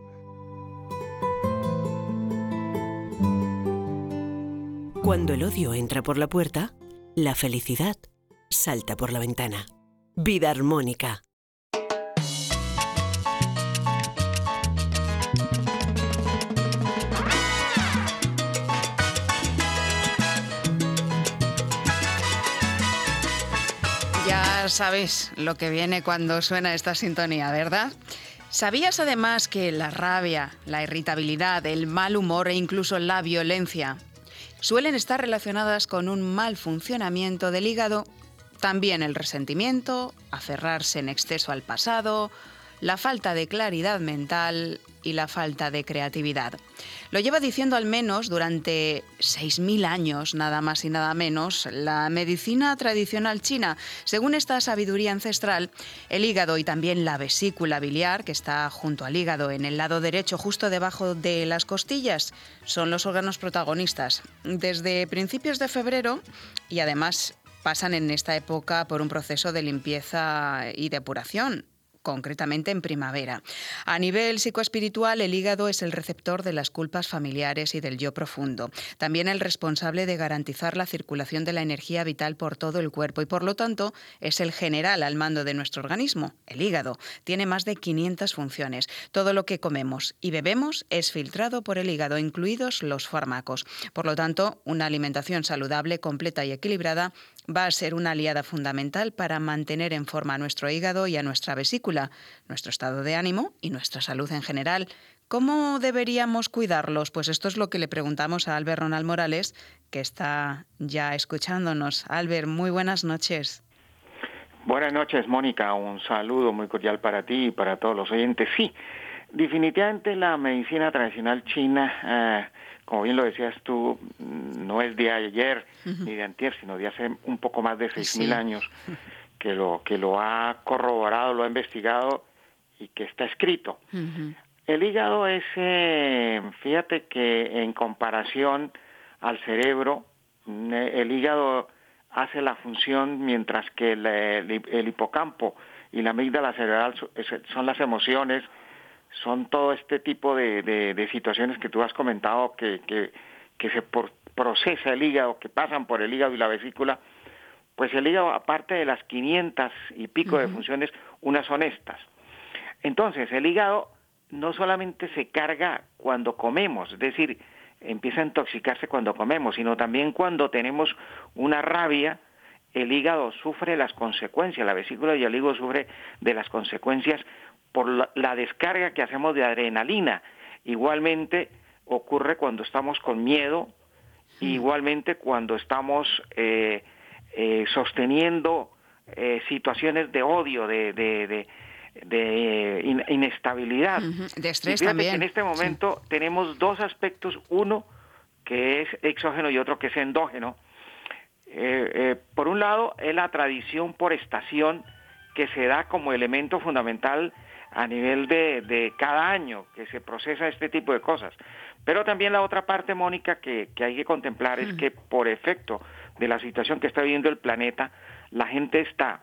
[SPEAKER 2] Cuando el odio entra por la puerta, la felicidad salta por la ventana. Vida armónica.
[SPEAKER 1] Ya sabéis lo que viene cuando suena esta sintonía, ¿verdad? ¿Sabías además que la rabia, la irritabilidad, el mal humor e incluso la violencia suelen estar relacionadas con un mal funcionamiento del hígado también el resentimiento, aferrarse en exceso al pasado, la falta de claridad mental y la falta de creatividad. Lo lleva diciendo al menos durante 6.000 años, nada más y nada menos, la medicina tradicional china. Según esta sabiduría ancestral, el hígado y también la vesícula biliar, que está junto al hígado en el lado derecho, justo debajo de las costillas, son los órganos protagonistas. Desde principios de febrero, y además pasan en esta época por un proceso de limpieza y depuración concretamente en primavera. A nivel psicoespiritual, el hígado es el receptor de las culpas familiares y del yo profundo. También el responsable de garantizar la circulación de la energía vital por todo el cuerpo y, por lo tanto, es el general al mando de nuestro organismo. El hígado tiene más de 500 funciones. Todo lo que comemos y bebemos es filtrado por el hígado, incluidos los fármacos. Por lo tanto, una alimentación saludable, completa y equilibrada va a ser una aliada fundamental para mantener en forma a nuestro hígado y a nuestra vesícula, nuestro estado de ánimo y nuestra salud en general. ¿Cómo deberíamos cuidarlos? Pues esto es lo que le preguntamos a Albert Ronald Morales, que está ya escuchándonos. Albert, muy buenas noches.
[SPEAKER 6] Buenas noches, Mónica. Un saludo muy cordial para ti y para todos los oyentes. Sí, definitivamente la medicina tradicional china eh, como bien lo decías tú, no es de ayer ni de antier, sino de hace un poco más de 6.000 años que lo, que lo ha corroborado, lo ha investigado y que está escrito. El hígado es, eh, fíjate que en comparación al cerebro, el hígado hace la función mientras que el, el hipocampo y la amígdala cerebral son las emociones, son todo este tipo de, de, situaciones que tú has comentado que, que, que se procesa el hígado, que pasan por el hígado y la vesícula, pues el hígado, aparte de las 500 y pico de funciones, unas son estas. Entonces, el hígado no solamente se carga cuando comemos, es decir, empieza a intoxicarse cuando comemos, sino también cuando tenemos una rabia, el hígado sufre las consecuencias, la vesícula y el hígado sufre de las consecuencias por la, descarga que hacemos de adrenalina. Igualmente ocurre cuando estamos con miedo, igualmente cuando estamos eh, eh, sosteniendo eh, situaciones de odio, de, de, de in- inestabilidad.
[SPEAKER 1] De estrés también,
[SPEAKER 6] en este
[SPEAKER 1] sí.
[SPEAKER 6] momento tenemos dos aspectos, uno que es exógeno y otro que es endógeno. Eh, eh, por un lado, es la tradición por estación que se da como elemento fundamental a nivel de, de cada año, que se procesa este tipo de cosas. Pero también la otra parte, Mónica, que, que hay que contemplar es que por efecto de la situación que está viviendo el planeta, la gente está,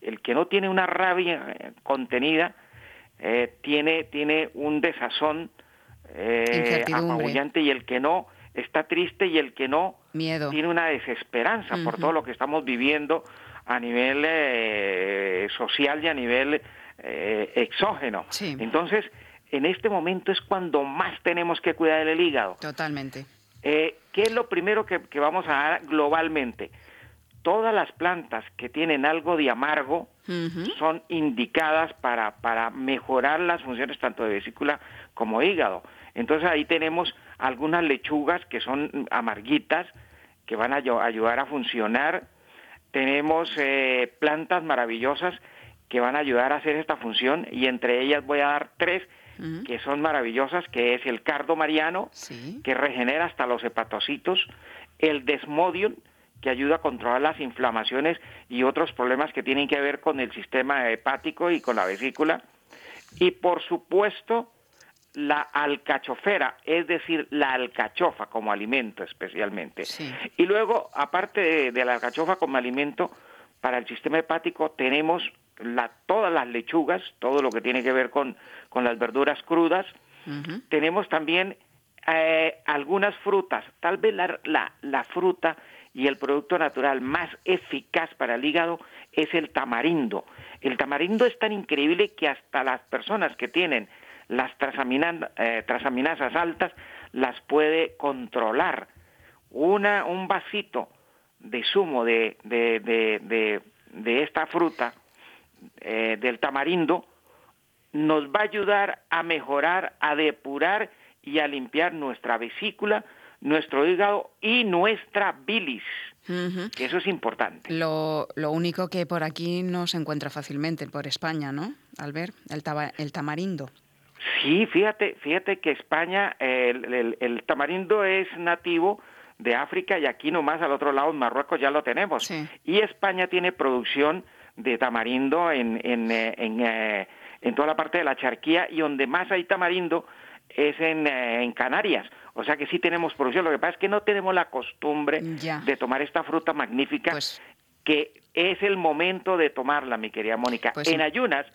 [SPEAKER 6] el que no tiene una rabia eh, contenida, eh, tiene, tiene un desazón eh, apabullante y el que no está triste y el que no
[SPEAKER 1] Miedo.
[SPEAKER 6] tiene una desesperanza por todo lo que estamos viviendo a nivel eh, social y a nivel eh, exógeno.
[SPEAKER 1] Sí.
[SPEAKER 6] Entonces, en este momento es cuando más tenemos que cuidar el hígado.
[SPEAKER 1] Totalmente.
[SPEAKER 6] Eh, ¿Qué es lo primero que, que vamos a dar globalmente? Todas las plantas que tienen algo de amargo son indicadas para, para mejorar las funciones tanto de vesícula como hígado. Entonces ahí tenemos algunas lechugas que son amarguitas, que van a ayu- ayudar a funcionar. Tenemos eh, plantas maravillosas que van a ayudar a hacer esta función y entre ellas voy a dar tres que son maravillosas, que es el cardo mariano,
[SPEAKER 1] Sí.
[SPEAKER 6] que regenera hasta los hepatocitos, el desmodium, que ayuda a controlar las inflamaciones y otros problemas que tienen que ver con el sistema hepático y con la vesícula, y por supuesto la alcachofera, es decir, la alcachofa como alimento especialmente.
[SPEAKER 1] Sí.
[SPEAKER 6] Y luego, aparte de, de la alcachofa como alimento, para el sistema hepático tenemos la, todas las lechugas, todo lo que tiene que ver con, con las verduras crudas, tenemos también eh, algunas frutas. Tal vez la, la, la fruta y el producto natural más eficaz para el hígado es el tamarindo. El tamarindo es tan increíble que hasta las personas que tienen las eh, trasaminasas altas las puede controlar. Una, un vasito de zumo de, de, de, de- de esta fruta, eh, del tamarindo, nos va a ayudar a mejorar, a depurar y a limpiar nuestra vesícula, nuestro hígado y nuestra bilis, que eso es importante.
[SPEAKER 1] Lo, lo único que por aquí no se encuentra fácilmente, por España, ¿no? El, taba- el tamarindo.
[SPEAKER 6] Sí, fíjate, fíjate que España, el, el- el tamarindo es nativo de África y aquí nomás al otro lado en Marruecos ya lo tenemos.
[SPEAKER 1] Sí.
[SPEAKER 6] Y España tiene producción de tamarindo en, en, eh, en, eh, en toda la parte de la charquía y donde más hay tamarindo es en, eh, en Canarias. O sea que sí tenemos producción. Lo que pasa es que no tenemos la costumbre
[SPEAKER 1] Ya.
[SPEAKER 6] de tomar esta fruta magnífica
[SPEAKER 1] Pues
[SPEAKER 6] que es el momento de tomarla, mi querida Mónica.
[SPEAKER 1] Pues
[SPEAKER 6] en ayunas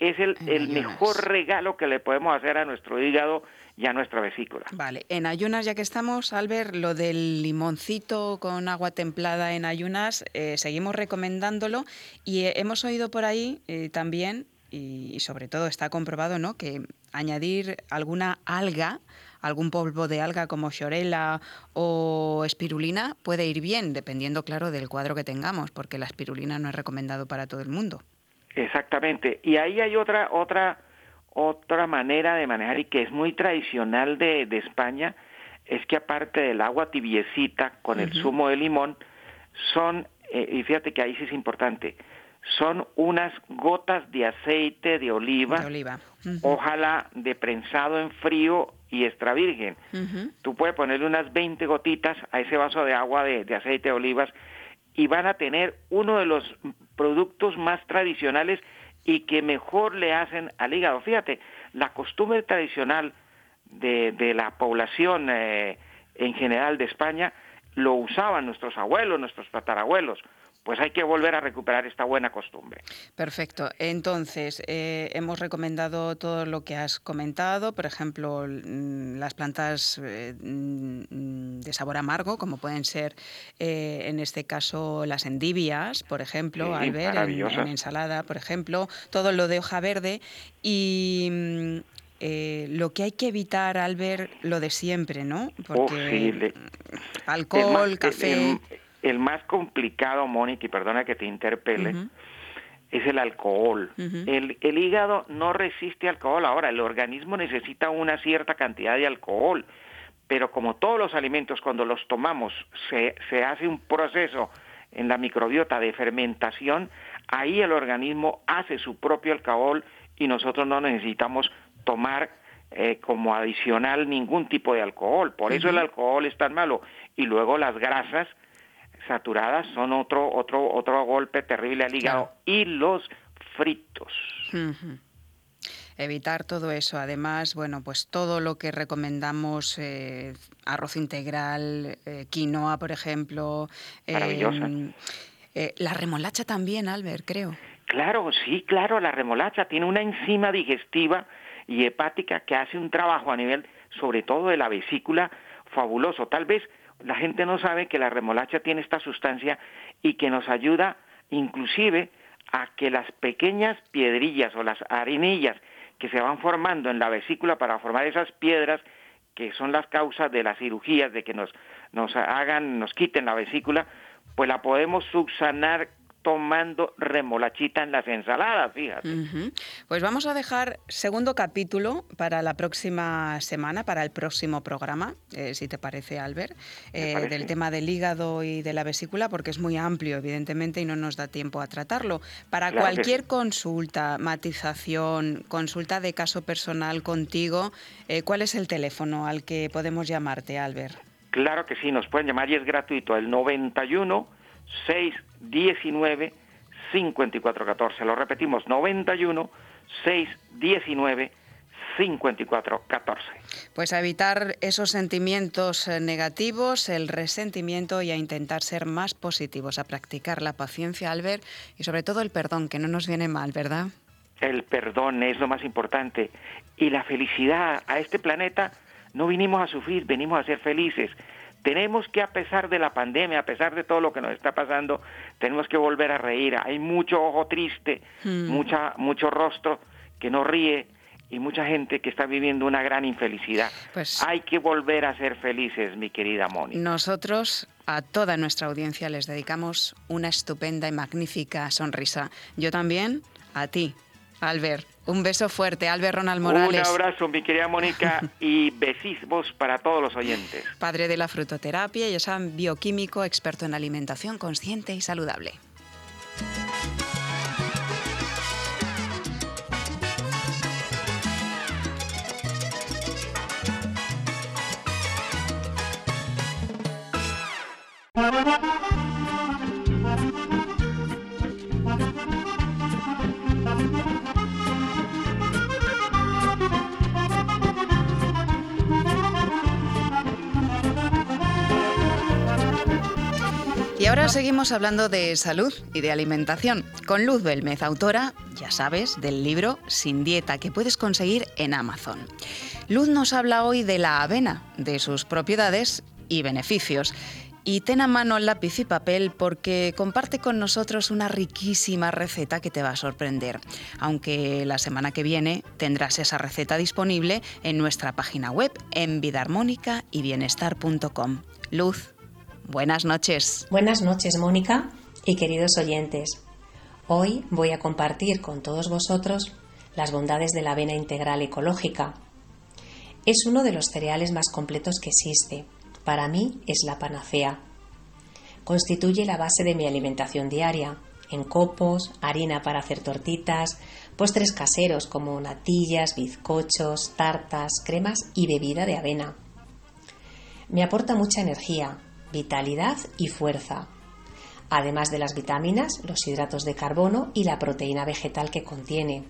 [SPEAKER 6] es el, mejor regalo que le podemos hacer a nuestro hígado y a nuestra vesícula.
[SPEAKER 1] Vale, en ayunas ya que estamos, Albert, lo del limoncito con agua templada en ayunas, eh, seguimos recomendándolo y eh, hemos oído por ahí eh, también, y, y sobre todo está comprobado, ¿no? que añadir alguna alga, algún polvo de alga como xorela o espirulina puede ir bien, dependiendo, claro, del cuadro que tengamos, porque la espirulina no es recomendado para todo el mundo.
[SPEAKER 6] Exactamente. Y ahí hay otra, otra, otra manera de manejar y que es muy tradicional de, de España, es que aparte del agua tibiecita con el zumo de limón, son, eh, y fíjate que ahí sí es importante, son unas gotas de aceite de oliva,
[SPEAKER 1] De oliva. Ujú.
[SPEAKER 6] ojalá de prensado en frío y extra virgen.
[SPEAKER 1] Ujú.
[SPEAKER 6] Tú puedes ponerle unas 20 gotitas a ese vaso de agua de, de aceite de olivas y van a tener uno de los productos más tradicionales y que mejor le hacen al hígado. Fíjate, la costumbre tradicional de, de la población eh, en general de España lo usaban nuestros abuelos, nuestros tatarabuelos. Pues hay que volver a recuperar esta buena costumbre.
[SPEAKER 1] Perfecto. Entonces, eh, hemos recomendado todo lo que has comentado, por ejemplo, mm, las plantas eh, mm, de sabor amargo, como pueden ser, eh, en este caso, las endivias, por ejemplo,
[SPEAKER 6] Sí,
[SPEAKER 1] al ver en, ensalada, por ejemplo, todo lo de hoja verde y... mm, eh, lo que hay que evitar al ver lo de siempre, ¿no? Porque
[SPEAKER 6] sí, le-
[SPEAKER 1] alcohol,
[SPEAKER 6] el más,
[SPEAKER 1] café.
[SPEAKER 6] El, el más complicado, Mónica, y perdona que te interpele, es el alcohol. El, el hígado no resiste alcohol. Ahora, el organismo necesita una cierta cantidad de alcohol, pero como todos los alimentos, cuando los tomamos, se, se hace un proceso en la microbiota de fermentación, ahí el organismo hace su propio alcohol y nosotros no necesitamos tomar eh, como adicional ningún tipo de alcohol. Por eso el alcohol es tan malo. Y luego las grasas saturadas son otro otro otro golpe terrible al hígado y los fritos.
[SPEAKER 1] Evitar todo eso. Además, bueno, pues todo lo que recomendamos, eh, arroz integral, eh, quinoa, por ejemplo.
[SPEAKER 6] Maravillosa.
[SPEAKER 1] Eh, la remolacha también, Albert, creo.
[SPEAKER 6] Claro, sí, claro, la remolacha tiene una enzima digestiva y hepática que hace un trabajo a nivel, sobre todo de la vesícula, fabuloso. Tal vez la gente no sabe que la remolacha tiene esta sustancia y que nos ayuda inclusive a que las pequeñas piedrillas o las arenillas que se van formando en la vesícula para formar esas piedras que son las causas de las cirugías, de que nos, nos hagan, nos quiten la vesícula, pues la podemos subsanar tomando remolachita en las ensaladas, fíjate.
[SPEAKER 1] Pues vamos a dejar segundo capítulo para la próxima semana, para el próximo programa, eh, si te parece, Albert, eh, del tema del hígado y de la vesícula, porque es muy amplio, evidentemente, y no nos da tiempo a tratarlo. Para cualquier consulta, matización, consulta de caso personal contigo, eh, ¿cuál es el teléfono al que podemos llamarte, Albert?
[SPEAKER 6] Claro que sí, nos pueden llamar y es gratuito, el 91 619 5414. Lo repetimos, 91 619 5414.
[SPEAKER 1] Pues a evitar esos sentimientos eh, negativos, el resentimiento y a intentar ser más positivos, a practicar la paciencia, Albert, y sobre todo el perdón, que no nos viene mal, ¿verdad?
[SPEAKER 6] El perdón es lo más importante. Y la felicidad a este planeta no vinimos a sufrir, venimos a ser felices. Tenemos que, a pesar de la pandemia, a pesar de todo lo que nos está pasando, tenemos que volver a reír. Hay mucho ojo triste, hmm. mucha, mucho rostro que no ríe y mucha gente que está viviendo una gran infelicidad. Pues Hay que volver a ser felices, mi querida Mónica.
[SPEAKER 1] Nosotros a toda nuestra audiencia les dedicamos una estupenda y magnífica sonrisa. Yo también a ti, Albert. Un beso fuerte, Albert Ronald Morales.
[SPEAKER 6] Un abrazo, mi querida Mónica, y besismos para todos los oyentes.
[SPEAKER 1] Padre de la frutoterapia y es bioquímico, experto en alimentación consciente y saludable. Ahora seguimos hablando de salud y de alimentación con Luz Belmez, autora, ya sabes, del libro Sin Dieta que puedes conseguir en Amazon. Luz nos habla hoy de la avena, de sus propiedades y beneficios. Y ten a mano lápiz y papel porque comparte con nosotros una riquísima receta que te va a sorprender. Aunque la semana que viene tendrás esa receta disponible en nuestra página web en vidarmónica y bienestar.com. Luz, Buenas noches.
[SPEAKER 7] Buenas noches, Mónica y queridos oyentes. Hoy voy a compartir con todos vosotros las bondades de la avena integral ecológica. Es uno de los cereales más completos que existe. Para mí es la panacea. Constituye la base de mi alimentación diaria, en copos, harina para hacer tortitas, postres caseros como natillas, bizcochos, tartas, cremas y bebida de avena. Me aporta mucha energía, vitalidad y fuerza, además de las vitaminas, los hidratos de carbono y la proteína vegetal que contiene.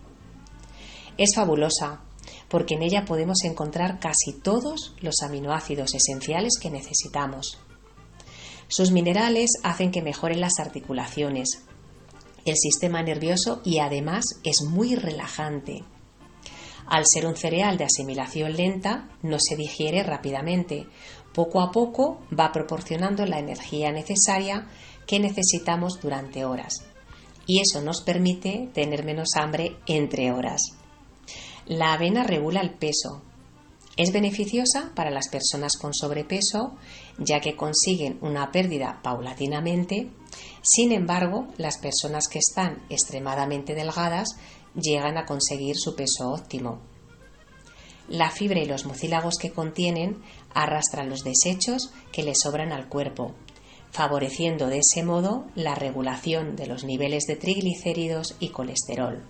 [SPEAKER 7] Es fabulosa porque en ella podemos encontrar casi todos los aminoácidos esenciales que necesitamos. Sus minerales hacen que mejoren las articulaciones, el sistema nervioso y además es muy relajante. Al ser un cereal de asimilación lenta, no se digiere rápidamente, poco a poco va proporcionando la energía necesaria que necesitamos durante horas. Y eso nos permite tener menos hambre entre horas. La avena regula el peso. Es beneficiosa para las personas con sobrepeso, ya que consiguen una pérdida paulatinamente. Sin embargo, las personas que están extremadamente delgadas llegan a conseguir su peso óptimo. La fibra y los mucílagos que contienen arrastran los desechos que le sobran al cuerpo, favoreciendo de ese modo la regulación de los niveles de triglicéridos y colesterol.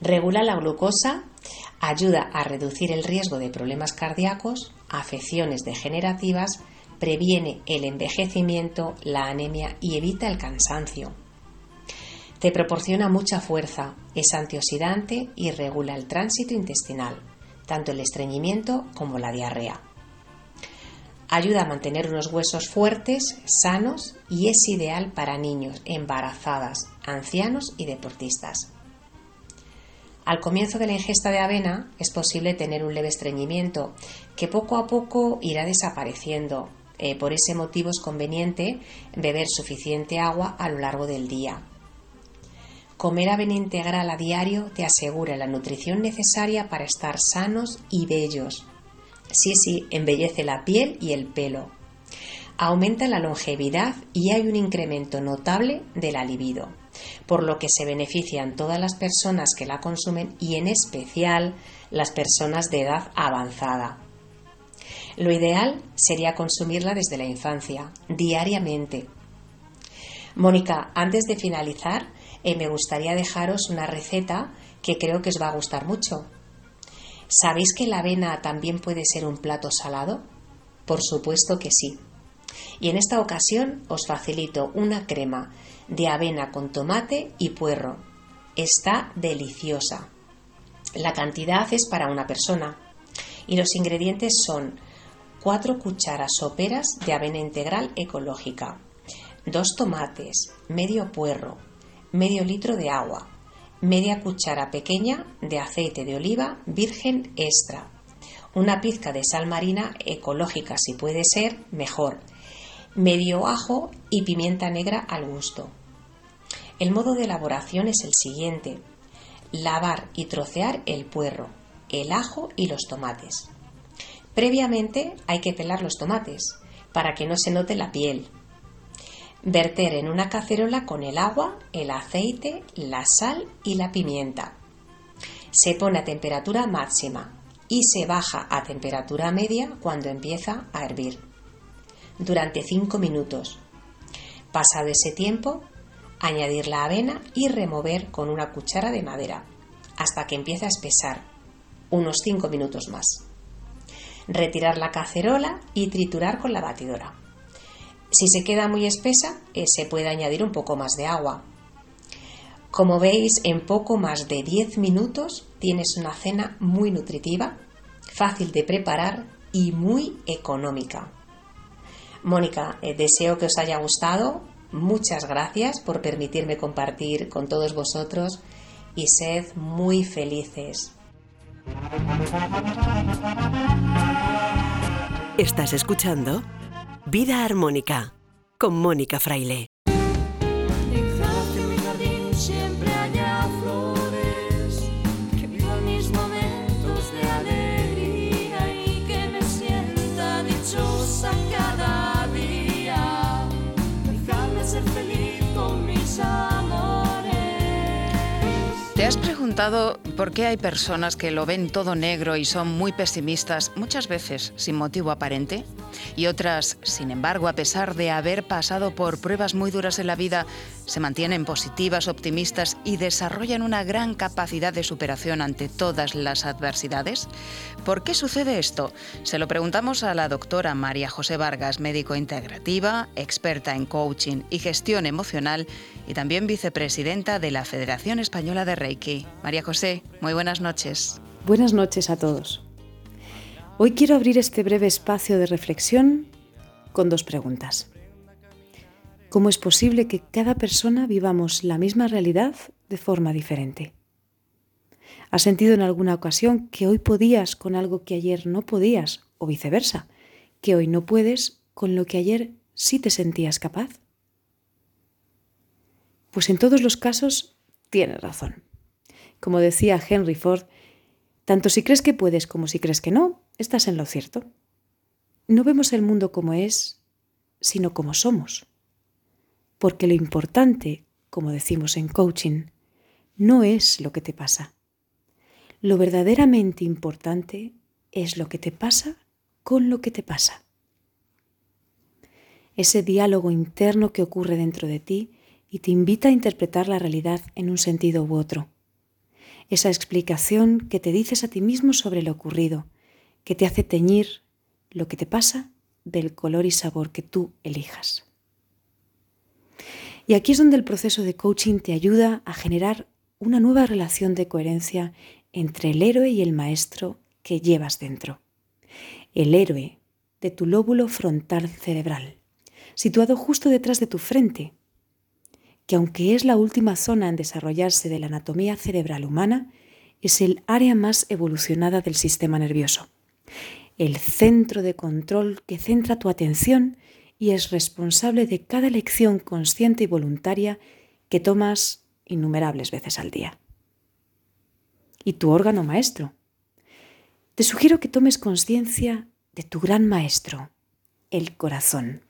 [SPEAKER 7] Regula la glucosa, ayuda a reducir el riesgo de problemas cardíacos, afecciones degenerativas, previene el envejecimiento, la anemia y evita el cansancio. Te proporciona mucha fuerza, es antioxidante y regula el tránsito intestinal, tanto el estreñimiento como la diarrea. Ayuda a mantener unos huesos fuertes, sanos y es ideal para niños, embarazadas, ancianos y deportistas. Al comienzo de la ingesta de avena es posible tener un leve estreñimiento que poco a poco irá desapareciendo. Eh, por ese motivo es conveniente beber suficiente agua a lo largo del día. Comer avena integral a diario te asegura la nutrición necesaria para estar sanos y bellos. Sí, sí, embellece la piel y el pelo. Aumenta la longevidad y hay un incremento notable de la libido por lo que se benefician todas las personas que la consumen y en especial las personas de edad avanzada. Lo ideal sería consumirla desde la infancia, diariamente. Mónica, antes de finalizar, me gustaría dejaros una receta que creo que os va a gustar mucho. ¿Sabéis que la avena también puede ser un plato salado? Por supuesto que sí. Y en esta ocasión os facilito una crema de avena con tomate y puerro. Está deliciosa. La cantidad es para una persona y los ingredientes son 4 cucharas soperas de avena integral ecológica, 2 tomates, medio puerro, medio litro de agua, media cuchara pequeña de aceite de oliva virgen extra, una pizca de sal marina ecológica si puede ser, mejor, medio ajo y pimienta negra al gusto. El modo de elaboración es el siguiente. Lavar y trocear el puerro, el ajo y los tomates. Previamente hay que pelar los tomates para que no se note la piel. Verter en una cacerola con el agua, el aceite, la sal y la pimienta. Se pone a temperatura máxima y se baja a temperatura media cuando empieza a hervir durante 5 minutos. Pasado ese tiempo, añadir la avena y remover con una cuchara de madera hasta que empiece a espesar, unos 5 minutos más. Retirar la cacerola y triturar con la batidora. Si se queda muy espesa, eh, se puede añadir un poco más de agua. Como veis, en poco más de 10 minutos tienes una cena muy nutritiva, fácil de preparar y muy económica. Mónica, eh, deseo que os haya gustado. Muchas gracias por permitirme compartir con todos vosotros y sed muy felices.
[SPEAKER 2] Estás escuchando Vida Armónica con Mónica Fraile.
[SPEAKER 1] Preguntado por qué hay personas que lo ven todo negro y son muy pesimistas, muchas veces sin motivo aparente? Y otras, sin embargo, a pesar de haber pasado por pruebas muy duras en la vida, se mantienen positivas, optimistas y desarrollan una gran capacidad de superación ante todas las adversidades? ¿Por qué sucede esto? Se lo preguntamos a la doctora María José Vargas, médico integrativa, experta en coaching y gestión emocional y también vicepresidenta de la Federación Española de Reiki. María José, muy buenas noches.
[SPEAKER 8] Buenas noches a todos. Hoy quiero abrir este breve espacio de reflexión con dos preguntas. ¿Cómo es posible que cada persona vivamos la misma realidad de forma diferente? ¿Has sentido en alguna ocasión que hoy podías con algo que ayer no podías o viceversa? ¿Que hoy no puedes con lo que ayer sí te sentías capaz? Pues en todos los casos tienes razón. Como decía Henry Ford, tanto si crees que puedes como si crees que no, estás en lo cierto. No vemos el mundo como es, sino como somos. Porque lo importante, como decimos en coaching, no es lo que te pasa. Lo verdaderamente importante es lo que te pasa con lo que te pasa. ese diálogo interno que ocurre dentro de ti y te invita a interpretar la realidad en un sentido u otro. Esa explicación que te dices a ti mismo sobre lo ocurrido, que te hace teñir lo que te pasa del color y sabor que tú elijas. Y aquí es donde el proceso de coaching te ayuda a generar una nueva relación de coherencia entre el héroe y el maestro que llevas dentro. El héroe de tu lóbulo frontal cerebral, situado justo detrás de tu frente, que aunque es la última zona en desarrollarse de la anatomía cerebral humana, es el área más evolucionada del sistema nervioso, el centro de control que centra tu atención y es responsable de cada elección consciente y voluntaria que tomas innumerables veces al día. Y tu órgano maestro. Te sugiero que tomes conciencia de tu gran maestro, el corazón.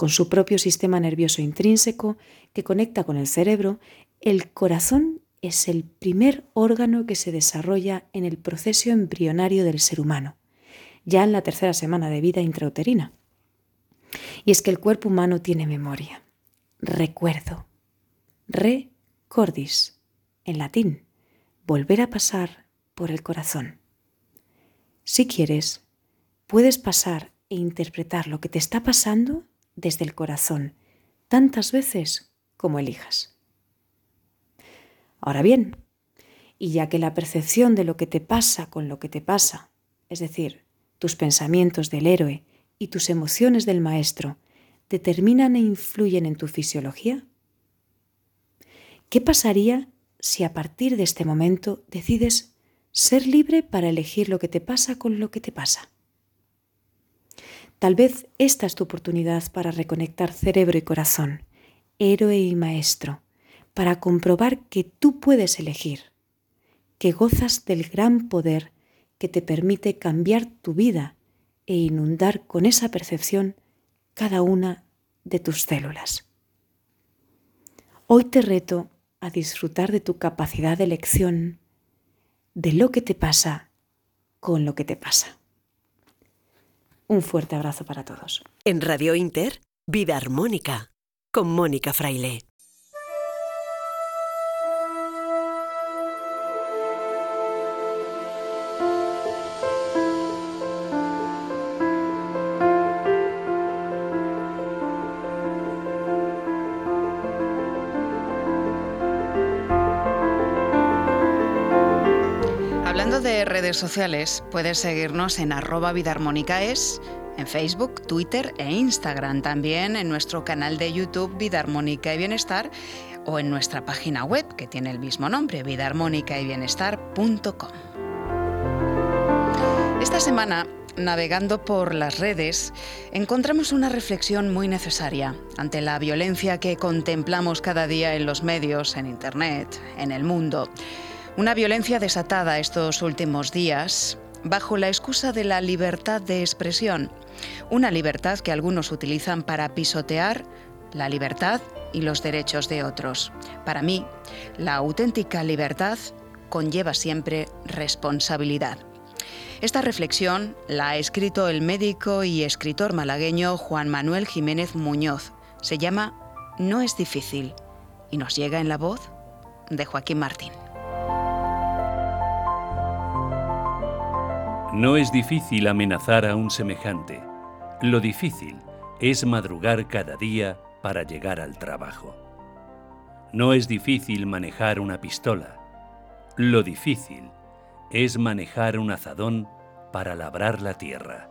[SPEAKER 8] Con su propio sistema nervioso intrínseco que conecta con el cerebro, el corazón es el primer órgano que se desarrolla en el proceso embrionario del ser humano, ya en la tercera semana de vida intrauterina. Y es que el cuerpo humano tiene memoria, recuerdo, recordis, en latín, volver a pasar por el corazón. Si quieres, puedes pasar e interpretar lo que te está pasando desde el corazón, tantas veces como elijas. Ahora bien, y ya que la percepción de lo que te pasa con lo que te pasa, es decir, tus pensamientos del héroe y tus emociones del maestro determinan e influyen en tu fisiología? ¿Qué pasaría si a partir de este momento decides ser libre para elegir lo que te pasa con lo que te pasa? Tal vez esta es tu oportunidad para reconectar cerebro y corazón, héroe y maestro, para comprobar que tú puedes elegir, que gozas del gran poder que te permite cambiar tu vida e inundar con esa percepción cada una de tus células. Hoy te reto a disfrutar de tu capacidad de elección, de lo que te pasa con lo que te pasa. Un fuerte abrazo para todos.
[SPEAKER 2] En Radio Inter, Vida Armónica, con Mónica Fraile.
[SPEAKER 1] Redes sociales puedes seguirnos en arroba vidarmónicaes, en Facebook, Twitter e Instagram, también en nuestro canal de YouTube Vida Armónica y Bienestar o en nuestra página web que tiene el mismo nombre, vidaarmónicaybienestar.com. Esta semana navegando por las redes, encontramos una reflexión muy necesaria ante la violencia que contemplamos cada día en los medios, en Internet, en el mundo. Una violencia desatada estos últimos días bajo la excusa de la libertad de expresión, una libertad que algunos utilizan para pisotear la libertad y los derechos de otros. Para mí, la auténtica libertad conlleva siempre responsabilidad. Esta reflexión la ha escrito el médico y escritor malagueño Juan Manuel Jiménez Muñoz. Se llama No es difícil y nos llega en la voz de Joaquín Martín.
[SPEAKER 9] No es difícil amenazar a un semejante. Lo difícil es madrugar cada día para llegar al trabajo. No es difícil manejar una pistola. Lo difícil es manejar un azadón para labrar la tierra.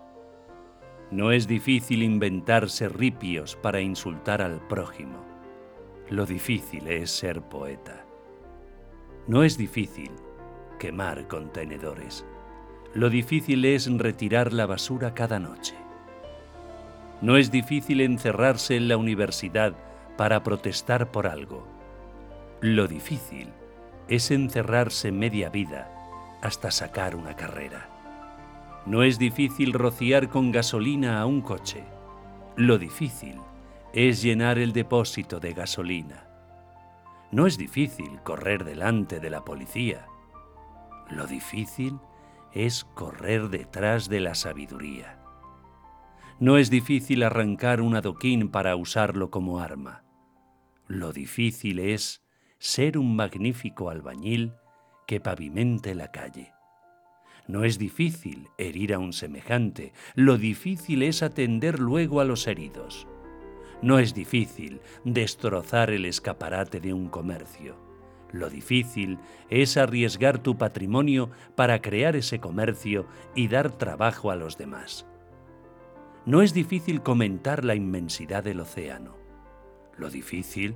[SPEAKER 9] No es difícil inventarse ripios para insultar al prójimo. Lo difícil es ser poeta. No es difícil quemar contenedores. Lo difícil es retirar la basura cada noche. No es difícil encerrarse en la universidad para protestar por algo. Lo difícil es encerrarse media vida hasta sacar una carrera. No es difícil rociar con gasolina a un coche. Lo difícil es llenar el depósito de gasolina. No es difícil correr delante de la policía. Lo difícil es correr detrás de la sabiduría. No es difícil arrancar un adoquín para usarlo como arma. Lo difícil es ser un magnífico albañil que pavimente la calle. No es difícil herir a un semejante, lo difícil es atender luego a los heridos. No es difícil destrozar el escaparate de un comercio. Lo difícil es arriesgar tu patrimonio para crear ese comercio y dar trabajo a los demás. No es difícil comentar la inmensidad del océano. Lo difícil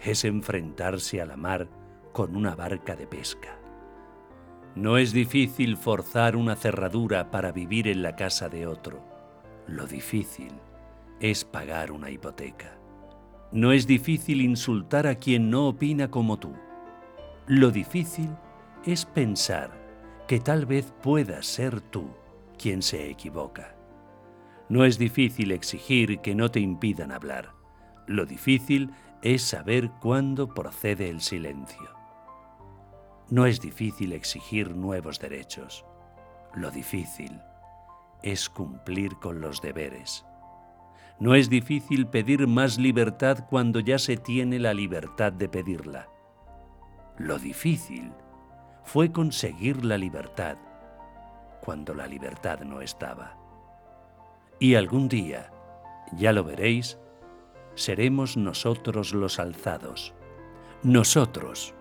[SPEAKER 9] es enfrentarse a la mar con una barca de pesca. No es difícil forzar una cerradura para vivir en la casa de otro. Lo difícil es pagar una hipoteca. No es difícil insultar a quien no opina como tú. Lo difícil es pensar que tal vez puedas ser tú quien se equivoca. No es difícil exigir que no te impidan hablar. Lo difícil es saber cuándo procede el silencio. No es difícil exigir nuevos derechos. Lo difícil es cumplir con los deberes. No es difícil pedir más libertad cuando ya se tiene la libertad de pedirla. Lo difícil fue conseguir la libertad cuando la libertad no estaba. Y algún día, ya lo veréis, seremos nosotros los alzados, nosotros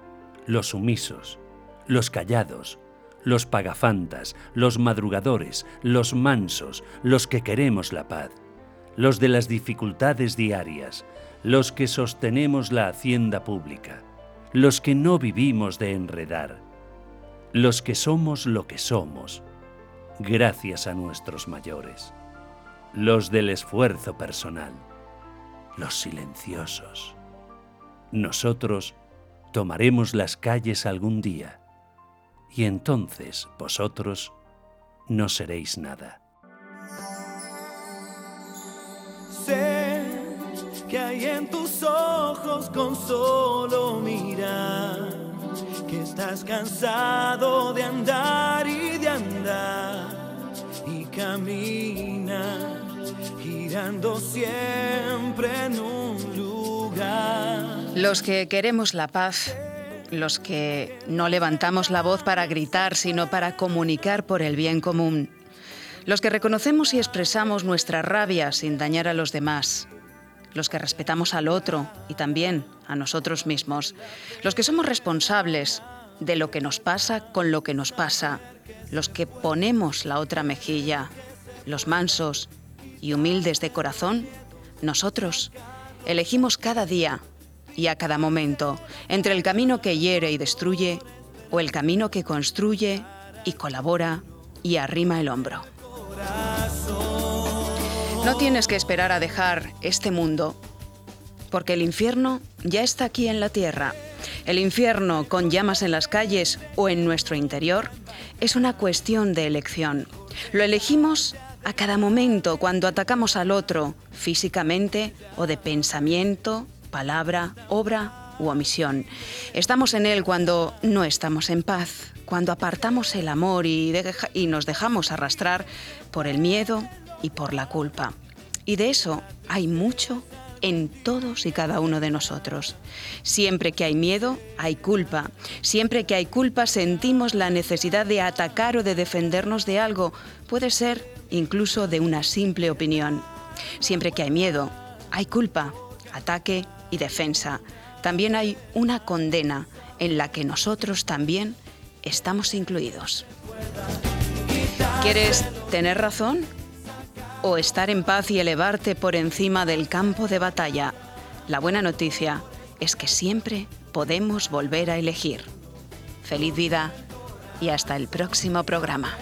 [SPEAKER 9] los sumisos, los callados, los pagafantas, los madrugadores, los mansos, los que queremos la paz, los de las dificultades diarias, los que sostenemos la hacienda pública, los que no vivimos de enredar, los que somos lo que somos, gracias a nuestros mayores, los del esfuerzo personal los silenciosos. Nosotros tomaremos las calles algún día, y entonces vosotros no seréis nada.
[SPEAKER 3] Sé que hay en tus ojos con solo mirar, que estás cansado de andar y de andar y caminar girando siempre en un lugar.
[SPEAKER 1] Los que queremos la paz, los que no levantamos la voz para gritar, sino para comunicar por el bien común. Los que reconocemos y expresamos nuestra rabia sin dañar a los demás. Los que respetamos al otro y también a nosotros mismos. Los que somos responsables de lo que nos pasa con lo que nos pasa. Los que ponemos la otra mejilla. Los mansos y humildes de corazón, nosotros elegimos cada día y a cada momento entre el camino que hiere y destruye o el camino que construye y colabora y arrima el hombro. No tienes que esperar a dejar este mundo, porque el infierno ya está aquí en la tierra. El infierno con llamas en las calles o en nuestro interior es una cuestión de elección. Lo elegimos a cada momento cuando atacamos al otro, físicamente o de pensamiento, palabra, obra u omisión. Estamos en él cuando no estamos en paz, cuando apartamos el amor y, nos dejamos arrastrar por el miedo y por la culpa. Y de eso hay mucho en todos y cada uno de nosotros. Siempre que hay miedo, hay culpa. Siempre que hay culpa, sentimos la necesidad de atacar o de defendernos de algo. Puede ser incluso de una simple opinión. Siempre que hay miedo, hay culpa, ataque y defensa. También hay una condena en la que nosotros también estamos incluidos. ¿Quieres tener razón? ¿O estar en paz y elevarte por encima del campo de batalla? La buena noticia es que siempre podemos volver a elegir. Feliz vida y hasta el próximo programa.